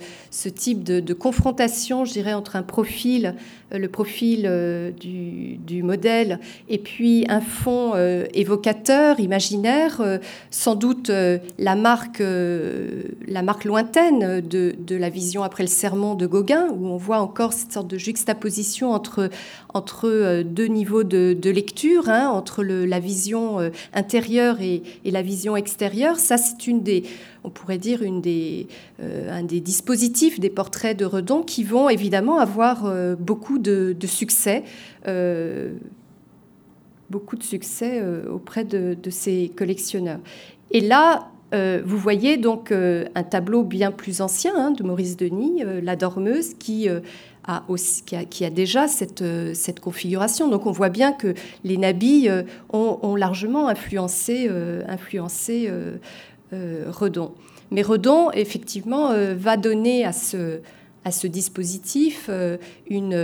type de, confrontation, je dirais, entre un profil, le profil euh, du, du, modèle, et puis un fond évocateur, imaginaire, sans doute la, marque, la marque lointaine de, de, la vision après le sermon de Gauguin, où on voit encore cette sorte de juxtaposition entre, entre deux niveaux de, de lecture, hein, entre la vision intérieure et, et la vision extérieure. Ça, c'est une des, on pourrait dire, une des, euh, un des dispositifs des portraits de Redon qui vont évidemment avoir euh, beaucoup de, succès. Euh, beaucoup de succès auprès de, ces collectionneurs. Et là, vous voyez donc un tableau bien plus ancien hein, de Maurice Denis, La Dormeuse, qui a, aussi, qui, a, déjà cette, cette, configuration. Donc on voit bien que les nabis ont, largement influencé, influencé euh, Redon. Mais Redon, effectivement, euh, va donner à ce, à ce dispositif euh, une,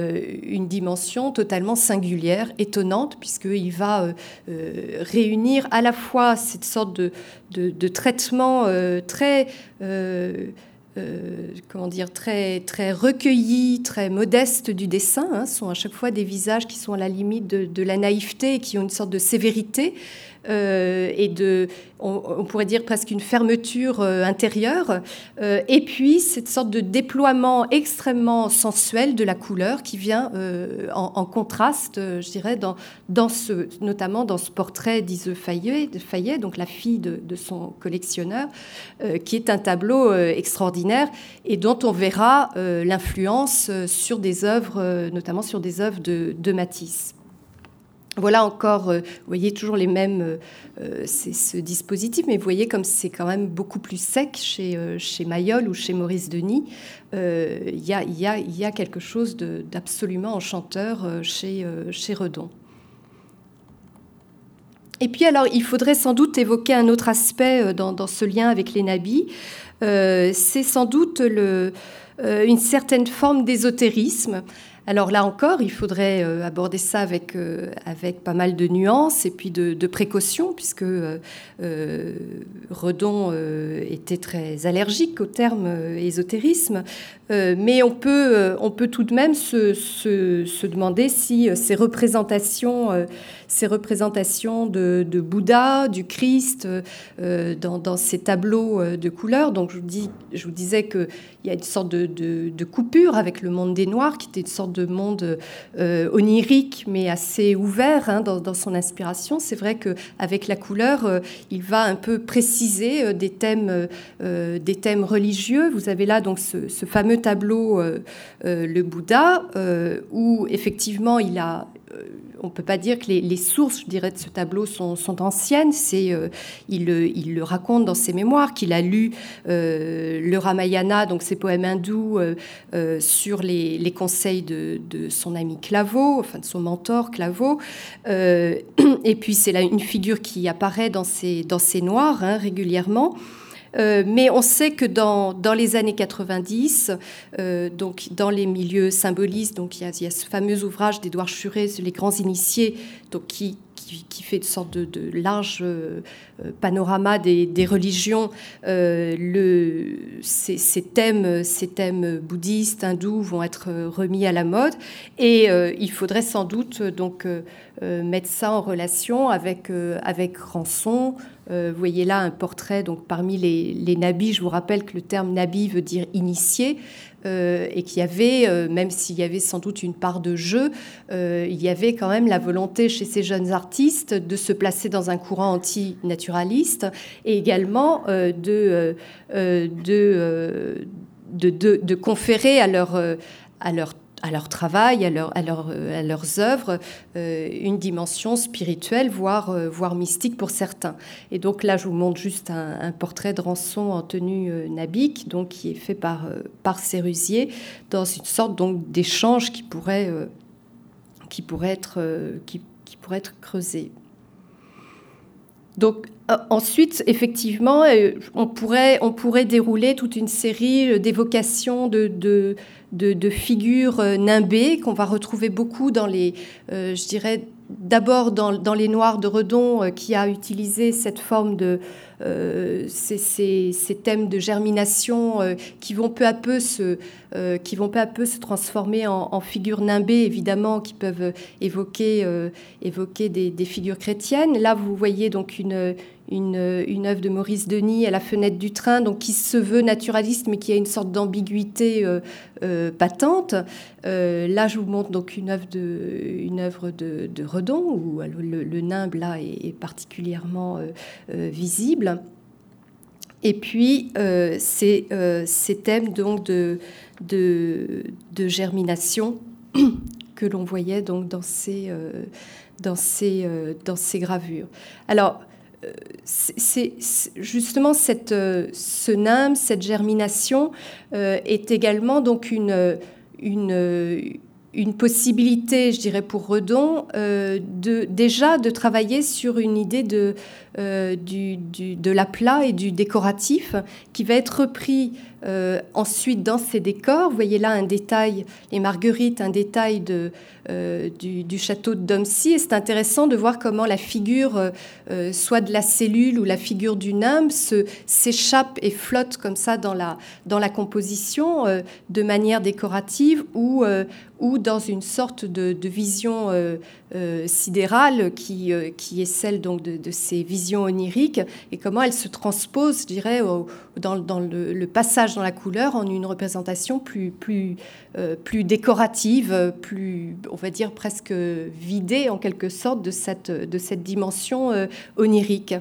une, dimension totalement singulière, étonnante, puisqu'il va réunir à la fois cette sorte de, de, traitement très... comment dire, très, très recueilli, très modeste du dessin. Hein, sont à chaque fois des visages qui sont à la limite de, de la naïveté et qui ont une sorte de sévérité, et de, on, pourrait dire presque une fermeture intérieure, et puis cette sorte de déploiement extrêmement sensuel de la couleur qui vient en, contraste, je dirais, dans, dans ce, notamment dans ce portrait d'Ise Fayet, Fayet, donc la fille de, de son collectionneur, qui est un tableau extraordinaire et dont on verra l'influence sur des œuvres, notamment sur des œuvres de, de Matisse. Voilà encore, euh, vous voyez toujours les mêmes, euh, euh, c'est ce dispositif, mais vous voyez comme c'est quand même beaucoup plus sec chez, chez Mayol ou chez Maurice Denis. Il y, a, quelque chose d'absolument enchanteur chez, Redon. Et puis alors, il faudrait sans doute évoquer un autre aspect dans, ce lien avec les nabis. c'est sans doute une certaine forme d'ésotérisme. Alors là encore, il faudrait euh, aborder ça avec, euh, avec pas mal de nuances et puis de, précautions, puisque euh, Redon était très allergique au terme ésotérisme. mais on peut, tout de même se, demander si ces représentations, ces représentations de, Bouddha, du Christ, dans, dans, ces tableaux de couleurs, donc je vous, dis, je vous disais qu'il y a une sorte de, coupure avec le monde des Noirs, qui était une sorte de de monde euh, onirique, mais assez ouvert hein, dans, son inspiration. C'est vrai qu'avec la couleur, euh, il va un peu préciser euh, des, thèmes, des thèmes religieux. Vous avez là donc ce, fameux tableau, le Bouddha, où effectivement il a on ne peut pas dire que les, sources, je dirais, de ce tableau sont, anciennes. C'est, il, le raconte dans ses mémoires qu'il a lu le Ramayana, donc ses poèmes hindous, sur les, conseils de, son ami Claveau, enfin de son mentor Claveau. Euh, et puis c'est là une figure qui apparaît dans ces, dans noirs hein, régulièrement. Euh, mais on sait que dans, dans les années 90, euh, donc dans les milieux symbolistes, donc il y a, ce fameux ouvrage d'Édouard Churet, Les grands initiés, donc qui, qui, fait une sorte de, large euh, panorama des, religions. Euh, ces, thèmes, ces thèmes bouddhistes, hindous vont être remis à la mode. Et euh, il faudrait sans doute donc mettre ça en relation avec, avec Rançon. vous voyez là un portrait donc parmi les, les nabis. Je vous rappelle que le terme nabi veut dire initié. Euh, et qu'il y avait, euh, même s'il y avait sans doute une part de jeu, euh, il y avait quand même la volonté chez ces jeunes artistes de se placer dans un courant anti-naturaliste et également de, de, de, conférer à leur, à leur à leur travail, à, leur, à, leur, à leurs œuvres, euh, une dimension spirituelle, voire, euh, voire mystique pour certains. Et donc là, je vous montre juste un, portrait de Rançon en tenue euh, nabique, donc qui est fait par, par Sérusier, dans une sorte donc d'échange qui pourrait, qui, pourrait être, qui, qui pourrait être creusé. Donc ensuite, effectivement, on pourrait, on pourrait dérouler toute une série d'évocations de, de, de, figures euh, nimbées qu'on va retrouver beaucoup dans les, euh, je dirais, d'abord dans, les Noirs de Redon, euh, qui a utilisé cette forme de ces, thèmes de germination qui vont peu à peu se, qui vont peu à peu se transformer en, figures nimbées, évidemment, qui peuvent évoquer, évoquer des, figures chrétiennes. Là, vous voyez donc une une, œuvre de Maurice Denis à la fenêtre du train, donc qui se veut naturaliste, mais qui a une sorte d'ambiguïté euh, euh, patente. Euh, là, je vous montre donc une œuvre de, une œuvre de, Redon, où le, nimbe là est, particulièrement visible. Et puis, ces, ces, thèmes donc de, de, germination que l'on voyait donc dans ces, dans ces, dans ces gravures. Alors, c'est justement cette, euh, ce nymphe, cette germination euh, est également donc une, une, une possibilité, je dirais, pour Redon, euh, de, déjà de travailler sur une idée de, du, du, de l'aplat et du décoratif qui va être repris ensuite dans ces décors. Vous voyez là un détail, les marguerites, un détail euh, du, château de Domcy. Et c'est intéressant de voir comment la figure, euh, euh, soit de la cellule ou la figure du nimbe, s'échappe et flotte comme ça dans la, dans la composition de manière décorative ou, ou dans une sorte de, vision sidérale qui, qui est celle donc de, ces visions oniriques et comment elle se transpose, je dirais, dans, le, passage dans la couleur en une représentation plus, plus, plus décorative, plus, on va dire, presque vidée en quelque sorte de cette, de cette dimension onirique.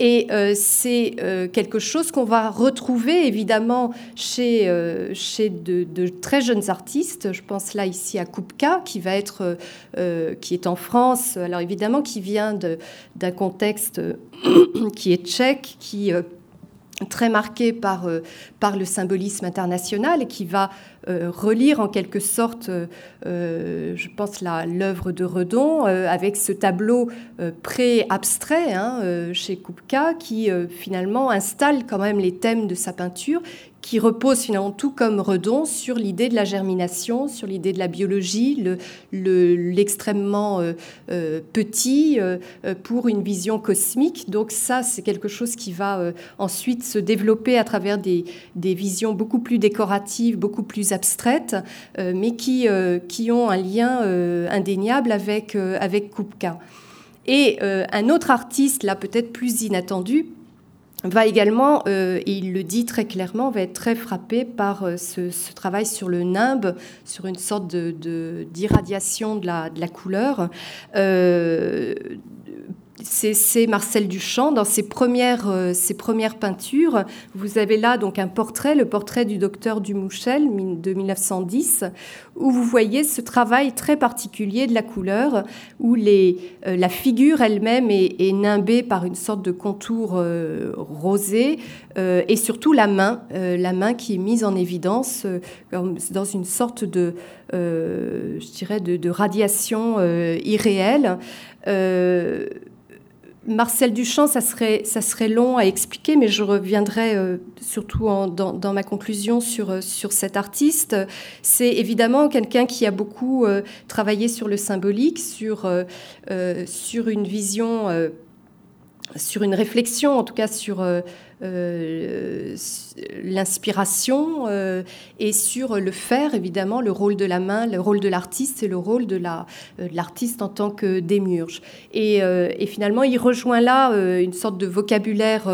Et c'est quelque chose qu'on va retrouver évidemment chez, euh, chez de, très jeunes artistes. Je pense là ici à Kupka, qui va être, euh, qui est en France. Alors évidemment, qui vient d'un contexte qui est tchèque, qui euh, très marqué par, par le symbolisme international et qui va relire en quelque sorte, je pense, l'œuvre de Redon avec ce tableau pré-abstrait hein, chez Kupka qui finalement installe quand même les thèmes de sa peinture qui repose finalement tout comme Redon sur l'idée de la germination, sur l'idée de la biologie, l'extrêmement le, euh, petit euh, euh, pour une vision cosmique. Donc ça, c'est quelque chose qui va ensuite se développer à travers des, des, visions beaucoup plus décoratives, beaucoup plus abstraites, mais qui, qui ont un lien indéniable avec, avec Kupka. Et un autre artiste, là peut-être plus inattendu, va également, euh, et il le dit très clairement, va être très frappé par euh, ce, travail sur le nimbe, sur une sorte d'irradiation de, la, couleur. Euh, c'est Marcel Duchamp dans ses premières, ses premières peintures. Vous avez là donc un portrait, le portrait du docteur Dumouchel de 1910, où vous voyez ce travail très particulier de la couleur, où les, euh, la figure elle-même est, nimbée par une sorte de contour euh, rosé, et surtout la main, la main qui est mise en évidence dans une sorte de, je dirais, de, de radiation irréelle. Marcel Duchamp, ça serait, ça serait long à expliquer, mais je reviendrai euh, surtout dans, ma conclusion sur, euh, sur cet artiste. C'est évidemment quelqu'un qui a beaucoup euh, travaillé sur le symbolique, sur, sur une vision, sur une réflexion, en tout cas sur euh, l'inspiration euh, et sur le faire, évidemment, le rôle de la main, le rôle de l'artiste et le rôle de euh, l'artiste en tant que démiurge. Et, et, finalement, il rejoint là une sorte de vocabulaire,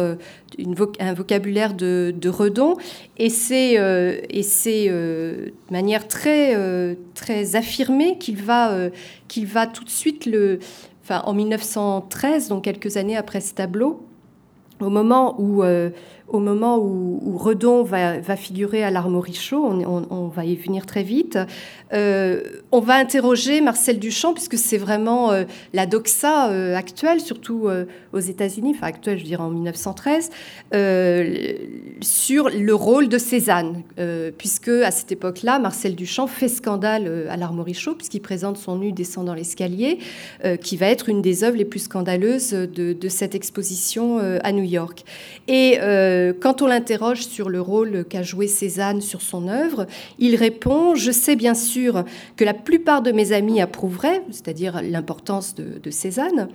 une un vocabulaire de, de Redon, et c'est de manière très, très affirmée qu'il va, qu'il va tout de suite le... Enfin, en 1913, donc quelques années après ce tableau, au moment où, euh, au moment où, Redon va, figurer à l'Armorichaud, on, on, va y venir très vite, euh, on va interroger Marcel Duchamp, puisque c'est vraiment euh, la doxa actuelle, surtout aux États-Unis, enfin actuelle, je dirais en 1913, sur le rôle de Cézanne, puisque à cette époque-là, Marcel Duchamp fait scandale à l'Armorichaud, puisqu'il présente son nu descendant l'escalier, qui va être une des œuvres les plus scandaleuses de, de cette exposition à New York. Et euh, quand on l'interroge sur le rôle qu'a joué Cézanne sur son œuvre, il répond Je sais bien sûr que la plupart de mes amis approuveraient, c'est-à-dire l'importance de, de Cézanne,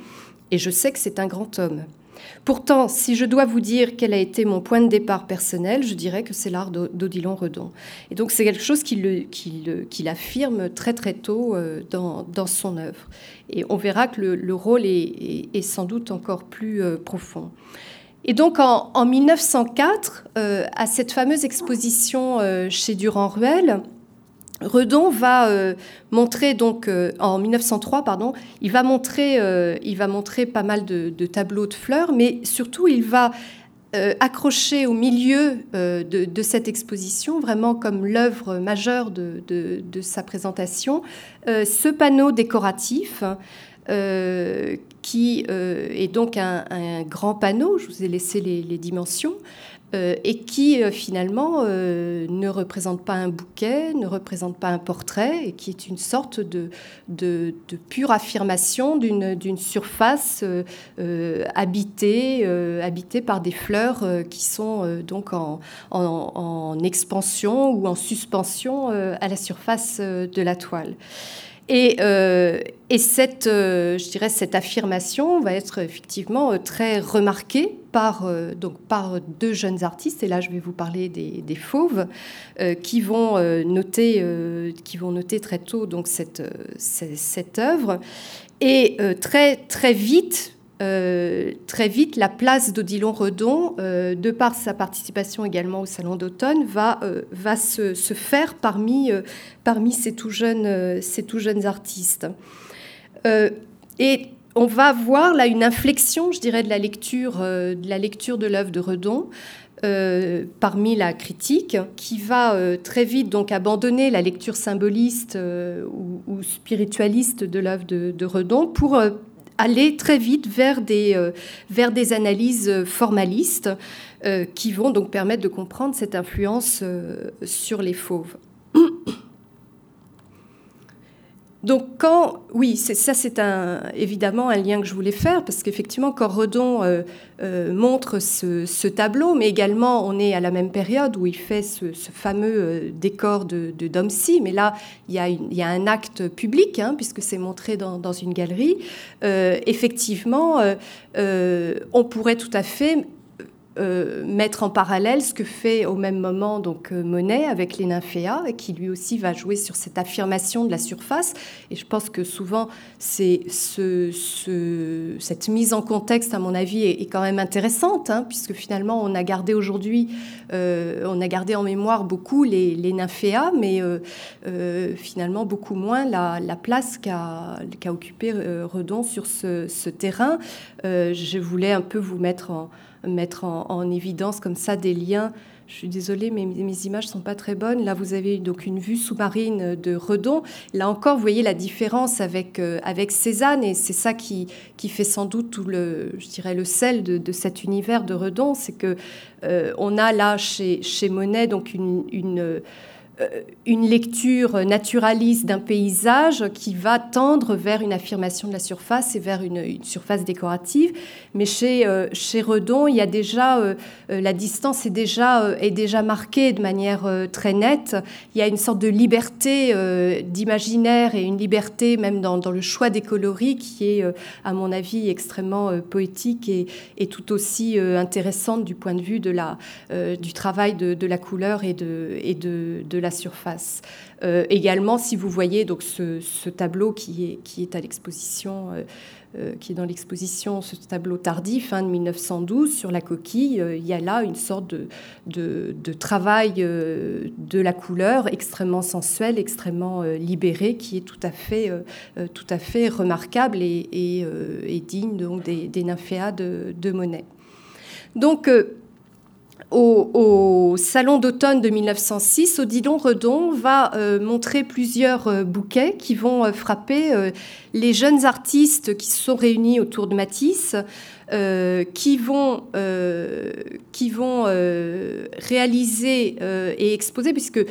et je sais que c'est un grand homme. Pourtant, si je dois vous dire quel a été mon point de départ personnel, je dirais que c'est l'art d'Odilon Redon. Et donc c'est quelque chose qu'il affirme très très tôt euh, dans, son œuvre. Et on verra que le, rôle est, sans doute encore plus euh, profond. Et donc en, 1904, euh, à cette fameuse exposition euh, chez Durand-Ruel, Redon va euh, montrer donc en 1903 pardon, il va montrer il va montrer pas mal de, tableaux de fleurs, mais surtout il va accrocher au milieu de, cette exposition, vraiment comme l'œuvre majeure de, sa présentation, ce panneau décoratif qui euh, est donc un, grand panneau, je vous ai laissé les, dimensions, euh, et qui finalement ne représente pas un bouquet, ne représente pas un portrait, et qui est une sorte de, pure affirmation d'une surface habitée, habitée par des fleurs qui sont donc en, expansion ou en suspension à la surface de la toile. Et, euh, et cette, euh, je dirais, cette affirmation va être effectivement euh, très remarquée par, donc, par deux jeunes artistes, et là je vais vous parler des, des fauves, qui, vont, noter, qui vont noter très tôt donc, cette, cette, cette œuvre. Et très, très vite, euh, très vite, la place d'Odilon Redon, euh, de par sa participation également au Salon d'automne, va, euh, se, faire parmi, ces, tout jeunes, artistes. et on va voir là une inflexion, je dirais, de la lecture de l'œuvre de Redon. parmi la critique, qui va très vite donc abandonner la lecture symboliste ou, spiritualiste de l'œuvre de, Redon pour aller très vite vers des, euh, analyses formalistes euh, qui vont donc permettre de comprendre cette influence euh, sur les fauves. Donc quand, oui, ça c'est évidemment un lien que je voulais faire, parce qu'effectivement quand euh, euh, montre ce, tableau, mais également on est à la même période où il fait ce, fameux euh, décor de, de mais là il y a, un acte public, hein, puisque c'est montré dans, une galerie, effectivement on pourrait tout à fait euh, mettre en parallèle ce que fait au même moment donc euh, Monet avec les nymphéas, qui lui aussi va jouer sur cette affirmation de la surface. Et je pense que souvent, c'est ce, cette mise en contexte, à mon avis, est, quand même intéressante, hein, puisque finalement, on a gardé aujourd'hui, euh, on a gardé en mémoire beaucoup les, nymphéas, mais finalement beaucoup moins la, place qu'a qu occupé Redon sur ce, ce terrain. je voulais un peu vous mettre en mettre en, évidence comme ça des liens. Je suis désolée, mais mes images sont pas très bonnes. Là, vous avez donc une vue sous-marine de Redon. Là encore, vous voyez la différence avec, euh, avec Cézanne, et c'est ça qui, qui fait sans doute tout le, je dirais, le sel de, cet univers de Redon. C'est que euh, on a là chez, chez Monet donc une, une lecture naturaliste d'un paysage qui va tendre vers une affirmation de la surface et vers une, surface décorative. Mais chez, euh, chez Redon, il y a déjà, euh, la distance est déjà, est déjà marquée de manière très nette. Il y a une sorte de liberté d'imaginaire et une liberté même dans, le choix des coloris qui est, à mon avis, extrêmement poétique et, et, tout aussi intéressante du point de vue de la, du travail de, la couleur et de, et de la surface. Euh, également, si vous voyez donc ce, tableau qui est, à l'exposition, euh, euh, qui est dans l'exposition, ce tableau tardif fin de 1912 sur la coquille, il y a là une sorte de, travail de la couleur extrêmement sensuel, extrêmement libéré, qui est tout à fait, tout à fait remarquable et, et, digne donc des, des nymphéas de, de Monet. Donc, au, Salon d'automne de 1906, Odilon Redon va euh, montrer plusieurs euh, bouquets qui vont euh, frapper les jeunes artistes qui se sont réunis autour de Matisse, qui vont, qui vont réaliser et exposer, puisque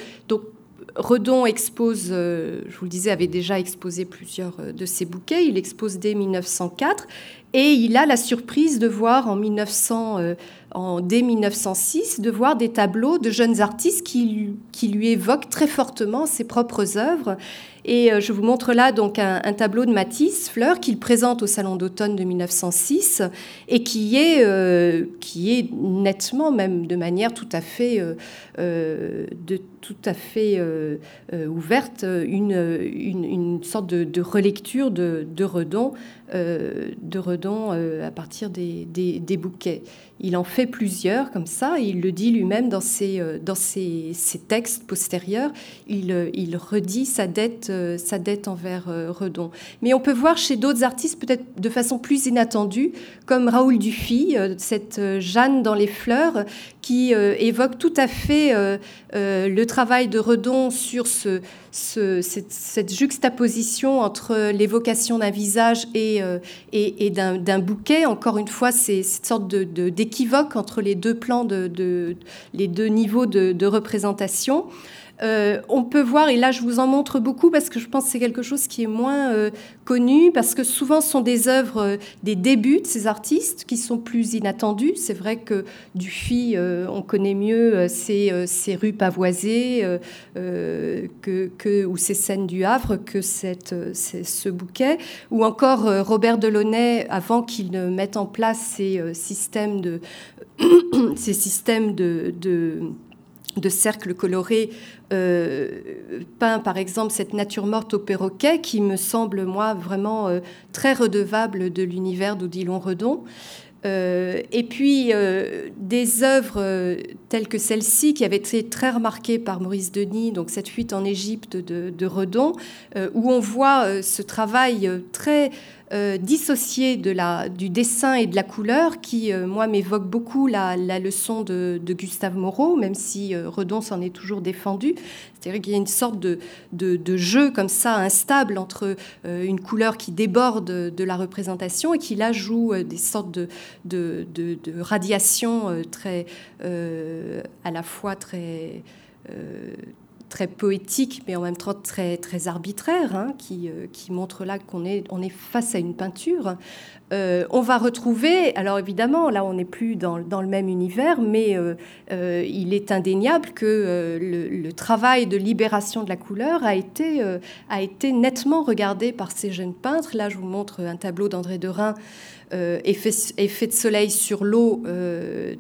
Redon expose, je vous le disais, avait déjà exposé plusieurs de ses bouquets. Il expose dès 1904 et il a la surprise de voir en 1900 en, dès 1906 de voir des tableaux de jeunes artistes qui, qui lui évoquent très fortement ses propres œuvres et euh, je vous montre là donc un, tableau de Matisse, Fleur, qu'il présente au Salon d'automne de 1906 et qui est, euh, qui est nettement, même de manière tout à fait, euh, de, tout à fait ouverte, une, une, sorte de, relecture de, de Redon, de Redon à partir des, des, bouquets. Il en fait plusieurs comme ça, il le dit lui-même dans, ses, dans ses, textes postérieurs, il, il redit sa dette euh, sa dette envers euh, Redon. Mais on peut voir chez d'autres artistes, peut-être de façon plus inattendue, comme Raoul Dufy, euh, cette Jeanne dans les fleurs, qui évoque tout à fait le travail de Redon sur ce, cette, juxtaposition entre l'évocation d'un visage et, et, d'un bouquet. Encore une fois, c'est cette sorte d'équivoque de, entre les deux plans, de, les deux niveaux de, représentation. Euh, on peut voir, et là je vous en montre beaucoup parce que je pense que c'est quelque chose qui est moins euh, connu, parce que souvent ce sont des œuvres, euh, des débuts de ces artistes qui sont plus inattendus. C'est vrai que Dufy, on connaît mieux ces, rues pavoisées que, ou ces scènes du Havre que cette, ce bouquet, ou encore Robert Delaunay, avant qu'il ne mette en place ces systèmes de, ces systèmes de cercles colorés euh, peint par exemple cette nature morte au perroquet qui me semble moi vraiment euh, très redevable de l'univers d'Odilon Redon. Euh, et puis des œuvres telles que celle-ci, qui avait été très remarquée par Maurice Denis, donc cette fuite en Égypte de, de Redon, où on voit ce travail très euh, dissocié de la, du dessin et de la couleur qui, euh, moi, m'évoque beaucoup la, leçon de, Gustave Moreau, même si euh, Redon s'en est toujours défendu. C'est-à-dire qu'il y a une sorte de, de, jeu comme ça, instable, entre une couleur qui déborde de la représentation et qui là joue des sortes de, de, de radiations très, à la fois très très poétique, mais en même temps très, très arbitraire, hein, qui, euh, qui, montre là qu'on est, on est face à une peinture. Euh, on va retrouver, alors évidemment, là on n'est plus dans, dans, le même univers, mais euh, il est indéniable que le, travail de libération de la couleur a été, a été nettement regardé par ces jeunes peintres. Là je vous montre un tableau d'André Derain. Effet, effet, de soleil sur l'eau,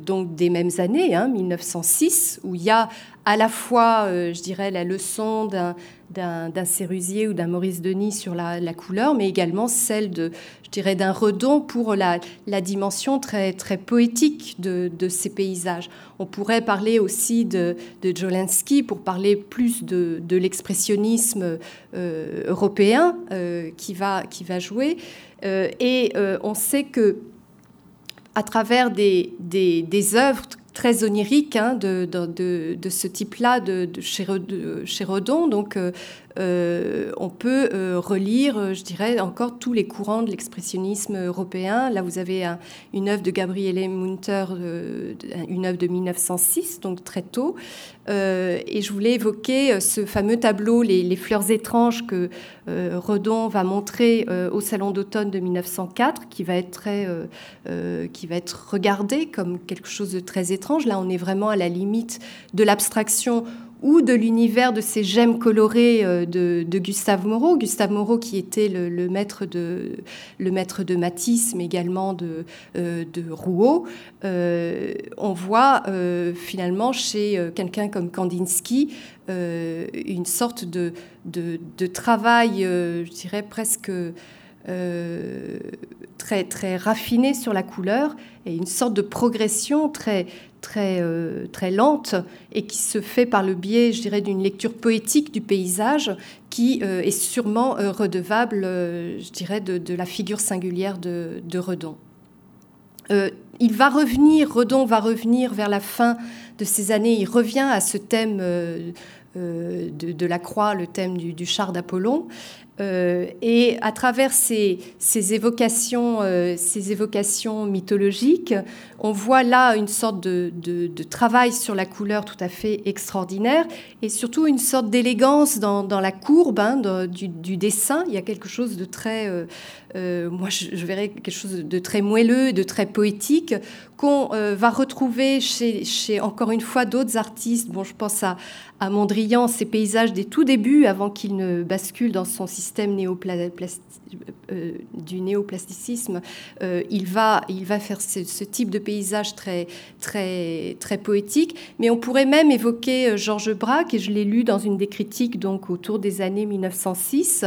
donc des mêmes années, hein, 1906, où il y a à la fois, euh, je dirais, la leçon d'un Sérusier ou d'un Maurice Denis sur la, couleur, mais également celle de, je dirais, d'un Redon pour la, dimension très, très poétique de, ces paysages. On pourrait parler aussi de, de Jolensky pour parler plus de, l'expressionnisme euh, européen euh, qui, va, qui va jouer. et on sait que à travers des, des, des œuvres très onirique hein, de, de, de, ce type-là de, chez, Redon. Donc, euh, on peut euh, relire, je dirais, encore tous les courants de l'expressionnisme européen. Là, vous avez une œuvre de Gabriele Munter, une œuvre de 1906, donc très tôt. et je voulais évoquer ce fameux tableau, Les, fleurs étranges, que Redon va montrer au Salon d'automne de 1904, qui va être qui va être regardé comme quelque chose de très étrange. Là, on est vraiment à la limite de l'abstraction ou de l'univers de ces gemmes colorées euh, de, Gustave Moreau. Gustave Moreau qui était le, maître, de, le maître de Matisse, mais également de, euh, de Rouault. Euh, on voit finalement chez quelqu'un comme Kandinsky une sorte de, de travail, je dirais presque... très, très raffiné sur la couleur et une sorte de progression très, très, euh, très lente et qui se fait par le biais, je dirais, d'une lecture poétique du paysage qui euh, est sûrement euh, redevable, je dirais, de, la figure singulière de, Redon. Il va revenir, Redon va revenir vers la fin de ces années, il revient à ce thème de, la croix, le thème du, char d'Apollon. Euh, et à travers ces, évocations, euh, ces évocations mythologiques, on voit là une sorte de, travail sur la couleur tout à fait extraordinaire et surtout une sorte d'élégance dans, la courbe hein, du, dessin. Il y a quelque chose de très, euh, moi je, verrais quelque chose de très moelleux, de très poétique Merci qu'on va retrouver chez, encore une fois d'autres artistes. Bon, je pense à, Mondrian, ces paysages des tout débuts avant qu'il ne bascule dans son système euh, du néoplasticisme, euh, il, va, il va faire ce, type de paysage très, très, très poétique. Mais on pourrait même évoquer euh, Georges Braque, et je l'ai lu dans une des critiques donc, autour des années 1906,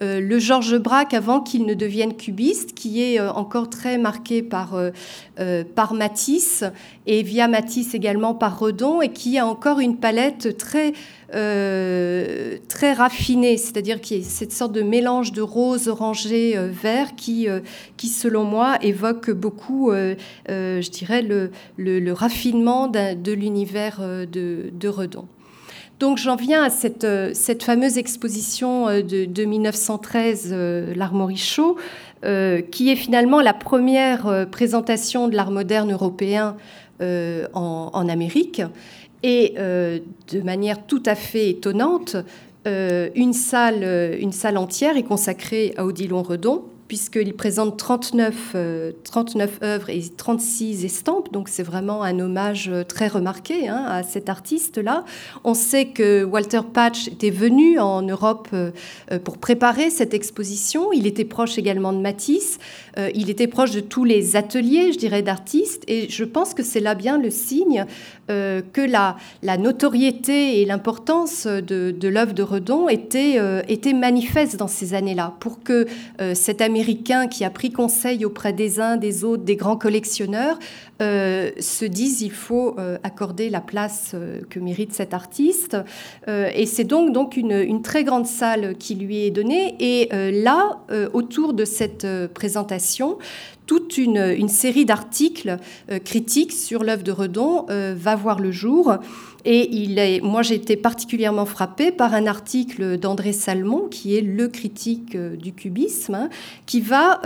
le Georges Braque avant qu'il ne devienne cubiste, qui est encore très marqué par, par Matisse, et via Matisse également par Redon, et qui a encore une palette très euh, très raffiné, c'est-à-dire qu'il y a cette sorte de mélange de rose, orangé, euh, vert qui, euh, qui, selon moi, évoque beaucoup, je dirais, le, le, raffinement de l'univers de, Redon. Donc j'en viens à cette, cette, fameuse exposition de, de 1913, l'Armorichaud, qui est finalement la première présentation de l'art moderne européen en, en, Amérique. Et de manière tout à fait étonnante, une, salle, une salle entière est consacrée à Odilon Redon puisqu'il présente 39, 39 euh, œuvres et 36 estampes. Donc c'est vraiment un hommage euh, très remarqué hein, à cet artiste-là. On sait que Walter Patch était venu en Europe euh, pour préparer cette exposition. Il était proche également de Matisse. Il était proche de tous les ateliers, je dirais, d'artistes. Et je pense que c'est là bien le signe que la, notoriété et l'importance de, l'œuvre de Redon étaient, étaient manifestes dans ces années-là. Pour que cette Amérique américains qui a pris conseil auprès des uns, des autres, des grands collectionneurs, euh, se disent il faut euh, accorder la place euh, que mérite cet artiste. et c'est donc, donc une, très grande salle qui lui est donnée. Et là, autour de cette présentation, toute une, série d'articles critiques sur l'œuvre de Redon va voir le jour. Et moi, j'ai été particulièrement frappée par un article d'André Salmon, qui est le critique du cubisme, hein, qui va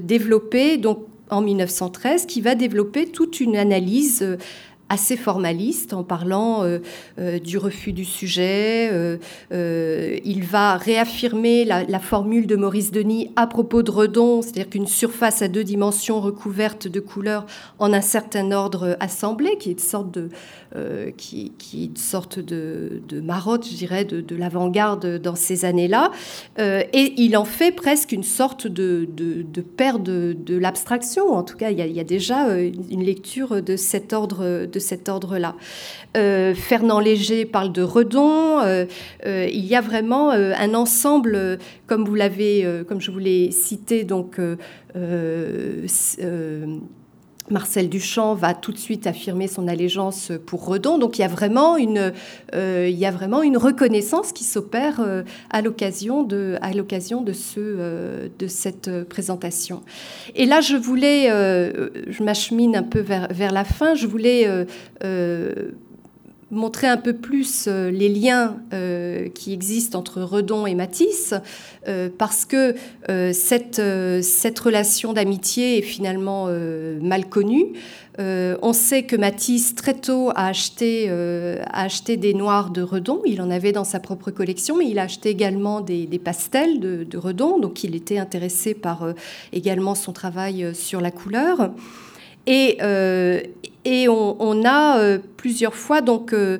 développer donc en 1913 qui va développer toute une analyse euh, assez formaliste en parlant euh, euh, du refus du sujet. Euh, il va réaffirmer la, formule de Maurice Denis à propos de Redon, c'est-à-dire qu'une surface à deux dimensions recouverte de couleurs en un certain ordre assemblé, qui est une sorte de, qui, qui, une sorte de, de marotte, je dirais, de, l'avant-garde dans ces années-là. et il en fait presque une sorte de, de, père de, l'abstraction. En tout cas, il y, a, déjà une lecture de cet ordre-là. Euh, Fernand Léger parle de Redon. Euh, euh, il y a vraiment un ensemble, comme vous l'avez, comme je vous l'ai cité, donc Marcel Duchamp va tout de suite affirmer son allégeance pour Redon. Donc il y a vraiment une, euh, il y a vraiment une reconnaissance qui s'opère euh, à l'occasion de, à l'occasion de, ce, euh, de cette présentation. Et là, je voulais, je m'achemine un peu vers, vers la fin, je voulais montrer un peu plus euh, les liens euh, qui existent entre Redon et Matisse, euh, parce que cette, cette relation d'amitié est finalement mal connue. on sait que Matisse, très tôt, a acheté, a acheté des noirs de Redon. Il en avait dans sa propre collection, mais il a acheté également des, pastels de, Redon. Donc il était intéressé par également son travail sur la couleur. Et, et on, a euh, plusieurs fois, donc euh,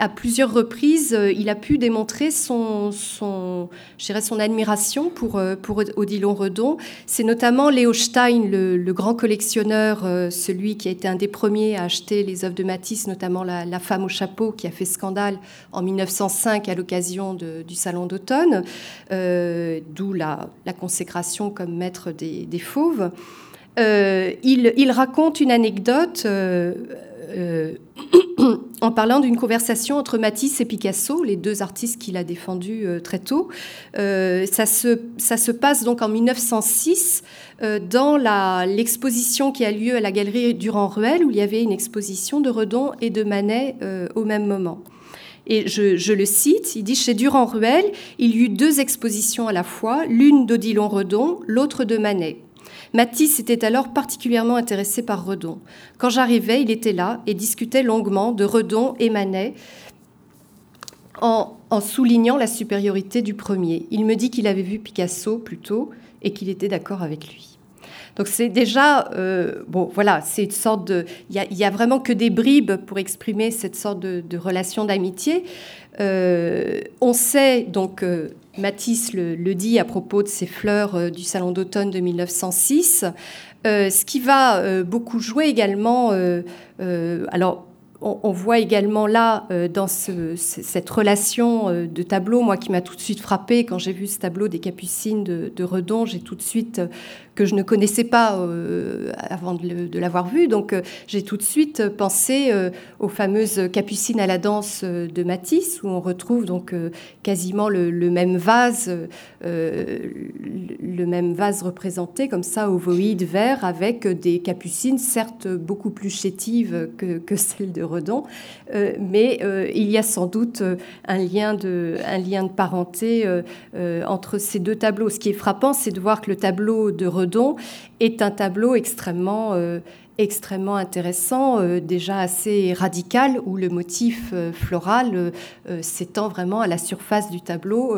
à plusieurs reprises, il a pu démontrer son, son, son admiration pour, pour Odilon Redon. C'est notamment Léo Stein, le, grand collectionneur, celui qui a été un des premiers à acheter les œuvres de Matisse, notamment la, femme au chapeau, qui a fait scandale en 1905 à l'occasion du Salon d'automne, d'où la, consécration comme maître des fauves. Euh, il, raconte une anecdote euh, euh, en parlant d'une conversation entre Matisse et Picasso, les deux artistes qu'il a défendus très tôt. ça, se, passe donc en 1906 dans l'exposition qui a lieu à la galerie Durand-Ruel, où il y avait une exposition de Redon et de Manet au même moment. Et je, je, le cite, il dit Chez Durand-Ruel, il y eut deux expositions à la fois, l'une d'Odilon Redon, l'autre de Manet. Matisse était alors particulièrement intéressé par Redon. Quand j'arrivais, il était là et discutait longuement de Redon et Manet en, soulignant la supériorité du premier. Il me dit qu'il avait vu Picasso plus tôt et qu'il était d'accord avec lui. Donc c'est déjà, euh, bon voilà, c'est une sorte de... Il n'y a, vraiment que des bribes pour exprimer cette sorte de, relation d'amitié. Euh, on sait donc, euh, Matisse le, dit à propos de ces fleurs euh, du Salon d'automne de 1906. Euh, ce qui va euh, beaucoup jouer également, alors on, voit également là, dans cette relation de tableau, moi qui m'a tout de suite frappé quand j'ai vu ce tableau des Capucines de Redon, j'ai tout de suite que je ne connaissais pas euh, avant de, l'avoir vu. Donc euh, j'ai tout de suite pensé euh, aux fameuses capucines à la danse de Matisse, où on retrouve donc quasiment le, même vase, le même vase représenté comme ça, ovoïde, vert, avec des capucines, certes beaucoup plus chétives que, celles de Redon, mais il y a sans doute un lien de, un lien de parenté entre ces deux tableaux. Ce qui est frappant, c'est de voir que le tableau de Redon est un tableau extrêmement, euh, extrêmement intéressant, euh, déjà assez radical, où le motif euh, floral s'étend vraiment à la surface du tableau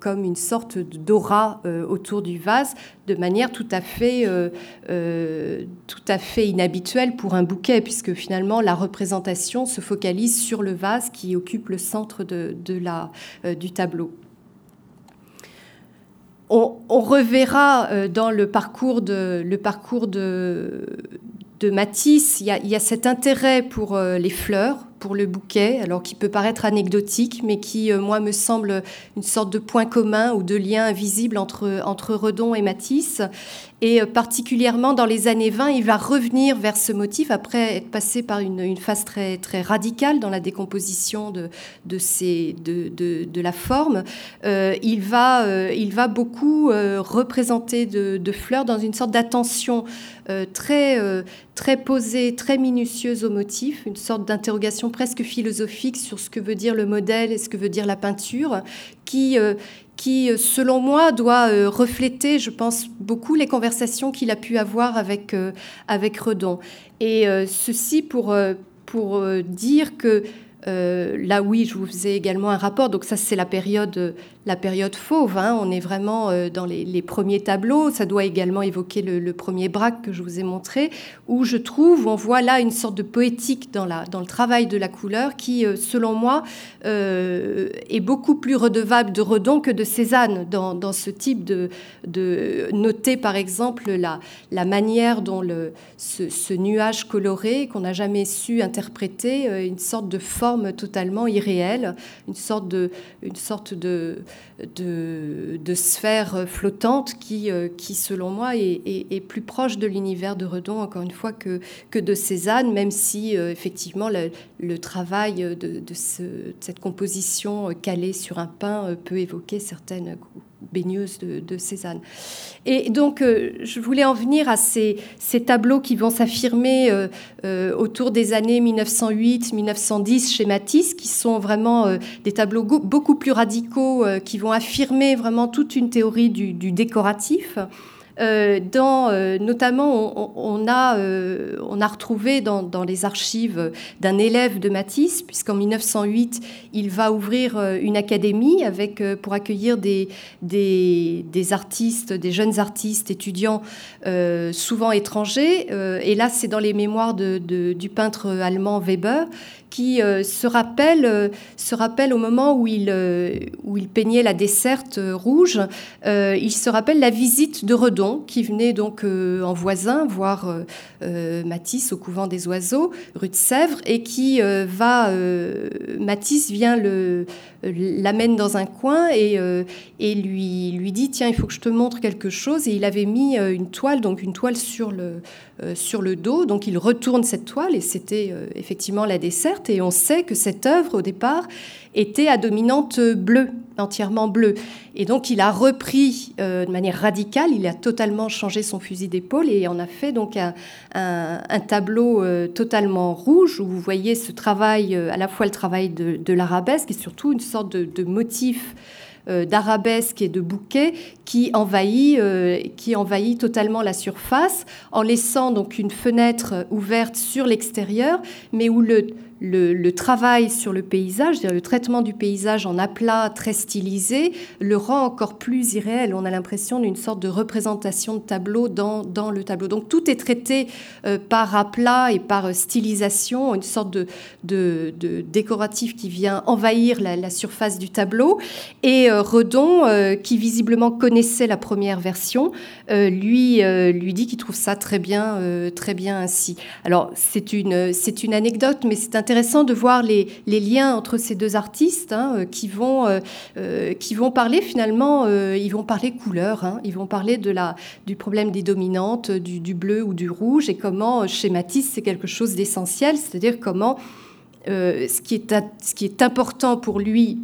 comme une sorte d'aura autour du vase, de manière tout à fait, tout à fait inhabituelle pour un bouquet, puisque finalement la représentation se focalise sur le vase qui occupe le centre de, la, du tableau. On, reverra dans le parcours de, le parcours de, de Matisse, il y, a, cet intérêt pour euh, les fleurs, pour le bouquet, alors qui peut paraître anecdotique, mais qui, euh, moi, me semble une sorte de point commun ou de lien invisible entre, entre Redon et Matisse. Et euh, particulièrement dans les années 20, il va revenir vers ce motif après être passé par une, phase très, très radicale dans la décomposition de, de, de, de, la forme. il, va, il va beaucoup représenter de, fleurs dans une sorte d'attention très, très posée, très minutieuse au motif, une sorte d'interrogation presque philosophique sur ce que veut dire le modèle et ce que veut dire la peinture, qui, euh, qui selon moi, doit euh, refléter, je pense, beaucoup les conversations qu'il a pu avoir avec, euh, avec Redon. Et ceci pour, pour dire que là, oui, je vous faisais également un rapport. Donc ça, c'est la période la période fauve. Hein. On est vraiment euh, dans les, premiers tableaux. Ça doit également évoquer le, premier braque que je vous ai montré, où je trouve, on voit là une sorte de poétique dans, le travail de la couleur qui, euh, selon moi, euh, est beaucoup plus redevable de Redon que de Cézanne dans, ce type de, noter, par exemple, la, la manière dont le, ce, nuage coloré qu'on n'a jamais su interpréter, une sorte de forme totalement irréelle, une sorte de de, sphère flottante qui, euh, qui selon moi, est, plus proche de l'univers de Redon, encore une fois, que, que de Cézanne, même si, euh, effectivement, le, travail de, cette composition calée sur un pain euh, peut évoquer certaines baigneuse de, Cézanne. Et donc, euh, je voulais en venir à ces, tableaux qui vont s'affirmer euh, euh, autour des années 1908-1910 chez Matisse, qui sont vraiment des tableaux beaucoup plus radicaux, qui vont affirmer vraiment toute une théorie du décoratif. Euh, euh, notamment, on, a, euh, on a retrouvé dans, les archives d'un élève de Matisse, puisqu'en 1908, il va ouvrir une académie pour accueillir des, artistes, des jeunes artistes étudiants, souvent étrangers. et là, c'est dans les mémoires du peintre allemand Weber qui euh, se, rappelle, euh, se rappelle au moment où il, euh, où il peignait la desserte rouge, il se rappelle la visite de Redon, qui venait donc en voisin voir Matisse au couvent des oiseaux, rue de Sèvres, et qui va, Matisse vient l'amène dans un coin et, et lui, lui dit tiens il faut que je te montre quelque chose. Et il avait mis une toile donc une toile sur le, sur le dos. Donc il retourne cette toile et c'était effectivement la desserte et on sait que cette œuvre, au départ, était à dominante bleue, entièrement bleue. Et donc il a repris euh, de manière radicale, il a totalement changé son fusil d'épaule et en a fait donc un, tableau euh, totalement rouge où vous voyez ce travail, euh, à la fois le travail de, l'arabesque et surtout une sorte de, motif d'arabesque et de bouquet qui envahit, qui envahit totalement la surface en laissant donc une fenêtre ouverte sur l'extérieur, mais où le, le, travail sur le paysage, le traitement du paysage en aplat très stylisé, le rend encore plus irréel. On a l'impression d'une sorte de représentation de tableau dans, dans le tableau. Donc tout est traité euh, par aplat et par stylisation, une sorte de, de, décoratif qui vient envahir la, surface du tableau. Et euh, Redon, euh, qui visiblement connaissait la première version, lui, lui dit qu'il trouve ça très bien, très bien ainsi. Alors c'est une, une anecdote, mais c'est un intéressant de voir les, liens entre ces deux artistes hein, euh, qui, vont, euh, euh, qui vont parler finalement, ils vont parler couleur, hein. ils vont parler de la, du problème des dominantes, du, bleu ou du rouge, et comment chez Matisse c'est quelque chose d'essentiel, c'est-à-dire comment ce, qui est, ce qui est important pour lui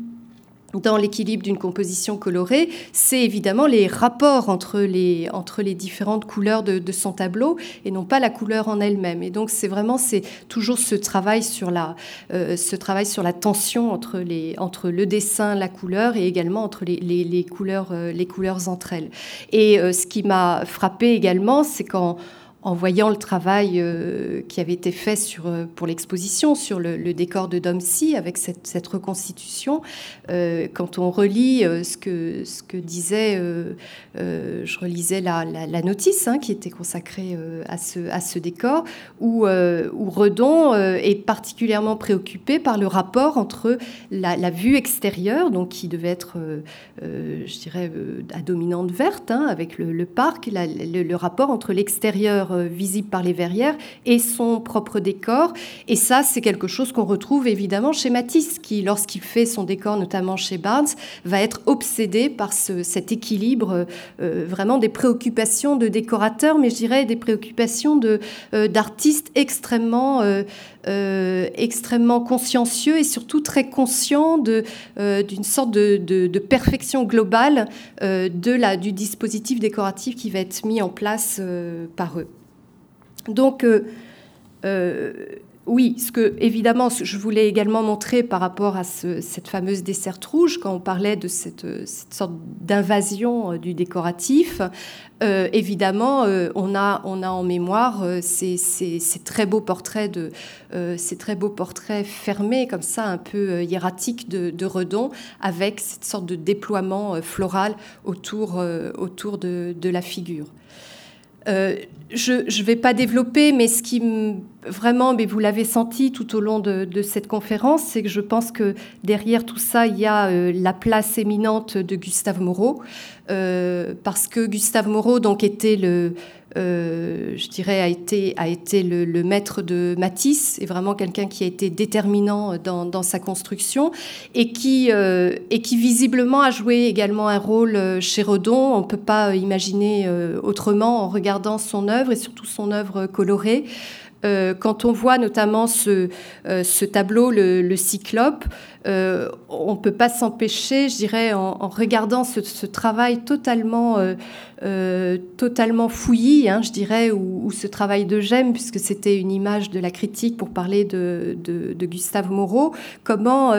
dans l'équilibre d'une composition colorée, c'est évidemment les rapports entre les, entre les différentes couleurs de, son tableau et non pas la couleur en elle-même. Et donc c'est vraiment c'est toujours ce travail sur la, euh, ce travail sur la tension entre, les, entre le dessin, la couleur et également entre les, les, couleurs, euh, les couleurs entre elles. Et euh, ce qui m'a frappé également, c'est quand en voyant le travail euh, qui avait été fait sur, euh, pour l'exposition sur le, décor de Domcy avec cette, reconstitution, euh, quand on relit ce, que, disait, je relisais la, la, notice hein, qui était consacrée à, ce, décor, où, où Redon est particulièrement préoccupé par le rapport entre la, vue extérieure, donc qui devait être, je dirais, à dominante verte, hein, avec le, parc, le rapport entre l'extérieur euh, visible par les verrières et son propre décor. Et ça, c'est quelque chose qu'on retrouve évidemment chez Matisse, qui, lorsqu'il fait son décor, notamment chez Barnes, va être obsédé par cet équilibre, euh, vraiment des préoccupations de décorateurs, mais je dirais des préoccupations euh, d'artistes extrêmement, extrêmement consciencieux et surtout très conscients d'une sorte de, de, perfection globale de la, du dispositif décoratif qui va être mis en place par eux. Donc, euh, euh, oui, ce que évidemment, je voulais également montrer par rapport à cette fameuse desserte rouge, quand on parlait de cette, sorte d'invasion euh, du décoratif, évidemment, on, a, on a en mémoire ces, très beaux portraits de, ces très beaux portraits fermés comme ça, un peu hiératiques de, Redon, avec cette sorte de déploiement floral autour, autour de la figure. Euh, je ne vais pas développer, mais ce qui vraiment, mais vous l'avez senti tout au long de, cette conférence, c'est que je pense que derrière tout ça, il y a euh, la place éminente de Gustave Moreau, euh, parce que Gustave Moreau donc était le, je dirais, a été, a été le, maître de Matisse, et vraiment quelqu'un qui a été déterminant dans, dans sa construction, et qui, et qui visiblement a joué également un rôle chez Redon. On ne peut pas imaginer autrement en regardant son œuvre et surtout son œuvre colorée. Euh, quand on voit notamment ce, euh, ce tableau, le, Cyclope, euh, on ne peut pas s'empêcher, je dirais, en, regardant ce, travail totalement, totalement fouillis, hein, je dirais, ou, ce travail de gemme, puisque c'était une image de la critique pour parler de, Gustave Moreau, comment,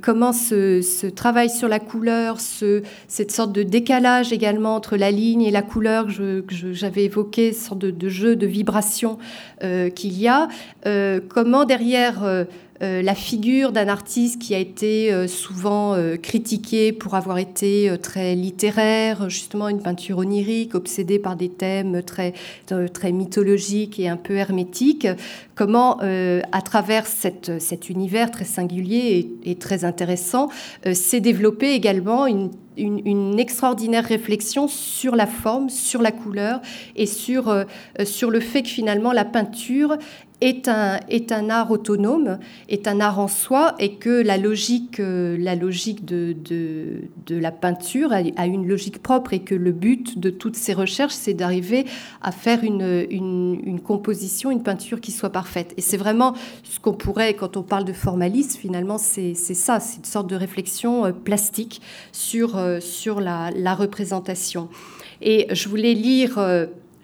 comment ce, travail sur la couleur, ce, cette sorte de décalage également entre la ligne et la couleur que j'avais évoqué, sorte de, de, jeu de vibration euh, qu'il y a, euh, comment derrière euh, la figure d'un artiste qui a été souvent critiqué pour avoir été très littéraire, justement une peinture onirique, obsédée par des thèmes très, très mythologiques et un peu hermétiques, comment à travers cet univers très singulier et, très intéressant s'est développée également une une, extraordinaire réflexion sur la forme, sur la couleur et sur, euh, sur le fait que finalement la peinture est un, est un art autonome, est un art en soi, et que la logique, euh, la logique de, de, de, la peinture a, une logique propre, et que le but de toutes ces recherches, c'est d'arriver à faire une, une, une, composition, une peinture qui soit parfaite. Et c'est vraiment ce qu'on pourrait, quand on parle de formalisme, finalement, c'est ça, c'est une sorte de réflexion euh, plastique sur, euh, sur la, la représentation. Et je voulais lire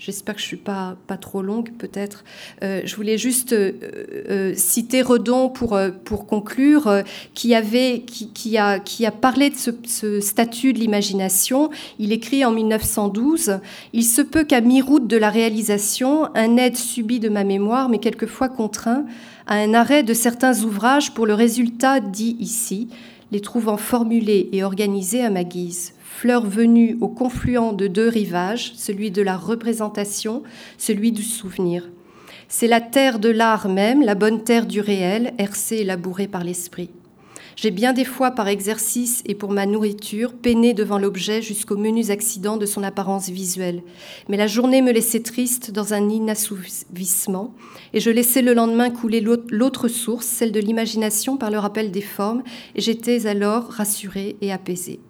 J'espère que je ne suis pas, pas trop longue, peut-être. Euh, je voulais juste euh, euh, citer Redon pour, pour conclure, qui, avait, qui, qui, a, qui a parlé de ce, statut de l'imagination. Il écrit en 1912 Il se peut qu'à mi-route de la réalisation, un aide subi de ma mémoire, mais quelquefois contraint, à un arrêt de certains ouvrages pour le résultat dit ici, les trouvant formulés et organisés à ma guise fleur venue au confluent de deux rivages, celui de la représentation, celui du souvenir. C'est la terre de l'art même, la bonne terre du réel, hercée et labourée par l'esprit. J'ai bien des fois, par exercice et pour ma nourriture, peiné devant l'objet jusqu'aux menus accidents de son apparence visuelle. Mais la journée me laissait triste dans un inassouvissement, et je laissais le lendemain couler l'autre source, celle de l'imagination par le rappel des formes, et j'étais alors rassurée et apaisée.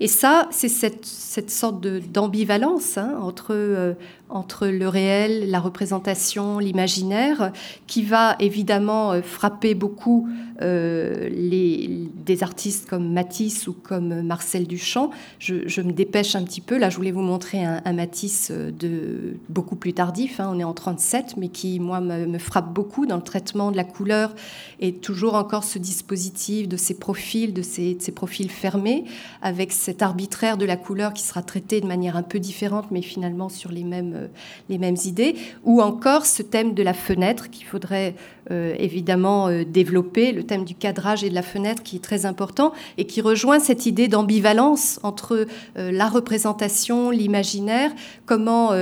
Et ça, c'est cette, cette, sorte d'ambivalence hein, entre, euh, entre le réel, la représentation, l'imaginaire, qui va évidemment euh, frapper beaucoup euh, les, des artistes comme Matisse ou comme Marcel Duchamp. Je, me dépêche un petit peu. Là, je voulais vous montrer un, Matisse de beaucoup plus tardif. Hein, on est en 37, mais qui, moi, me, frappe beaucoup dans le traitement de la couleur et toujours encore ce dispositif de ces profils, de ces, de ces profils fermés, avec cet arbitraire de la couleur qui sera traité de manière un peu différente, mais finalement sur les mêmes, les mêmes idées, ou encore ce thème de la fenêtre qu'il faudrait évidemment développer, le thème du cadrage et de la fenêtre qui est très important et qui rejoint cette idée d'ambivalence entre la représentation, l'imaginaire, comment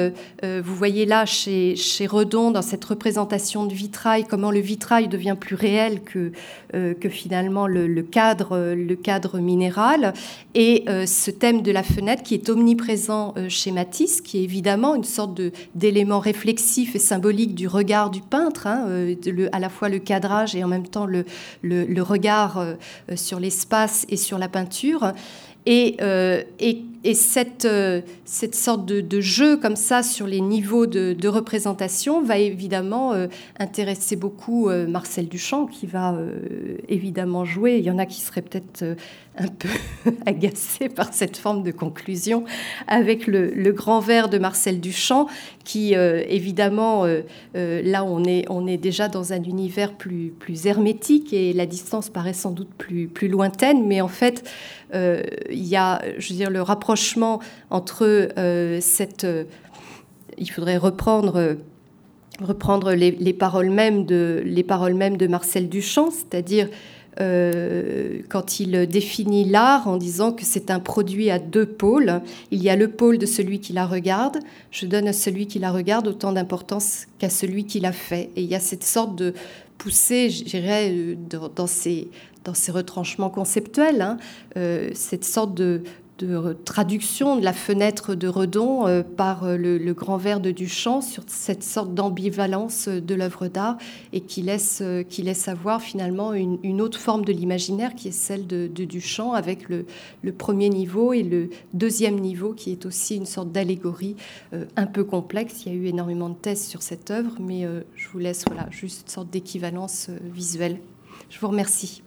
vous voyez là chez, chez Redon, dans cette représentation de vitrail, comment le vitrail devient plus réel que, que finalement le, cadre, le cadre minéral, et euh, ce thème de la fenêtre qui est omniprésent euh, chez Matisse, qui est évidemment une sorte d'élément réflexif et symbolique du regard du peintre, hein, euh, à la fois le cadrage et en même temps le, regard sur l'espace et sur la peinture. Et, et, et cette, euh, cette, sorte de, jeu comme ça sur les niveaux de, représentation va évidemment euh, intéresser beaucoup Marcel Duchamp, qui va évidemment jouer. Il y en a qui seraient peut-être un peu agacés par cette forme de conclusion avec le, le grand verre de Marcel Duchamp, qui évidemment, là on est, on est déjà dans un univers plus, plus hermétique et la distance paraît sans doute plus, plus lointaine, mais en fait, euh, il y a, je veux dire, le rapprochement entre euh, cette... Euh, il faudrait reprendre reprendre les, paroles mêmes de, les paroles mêmes de Marcel Duchamp, c'est-à-dire quand il définit l'art en disant que c'est un produit à deux pôles. Il y a le pôle de celui qui la regarde. Je donne à celui qui la regarde autant d'importance qu'à celui qui l'a fait. Et il y a cette sorte de poussée, je dirais, dans ces, dans ces retranchements conceptuels, hein, euh, cette sorte de, traduction de la fenêtre de Redon euh, par euh, le, grand vers de Duchamp sur cette sorte d'ambivalence de l'œuvre d'art et qui laisse, qui laisse avoir finalement une, autre forme de l'imaginaire qui est celle de, Duchamp avec le, premier niveau et le deuxième niveau qui est aussi une sorte d'allégorie un peu complexe. Il y a eu énormément de thèses sur cette œuvre, mais je vous laisse voilà, juste une sorte d'équivalence visuelle. Je vous remercie.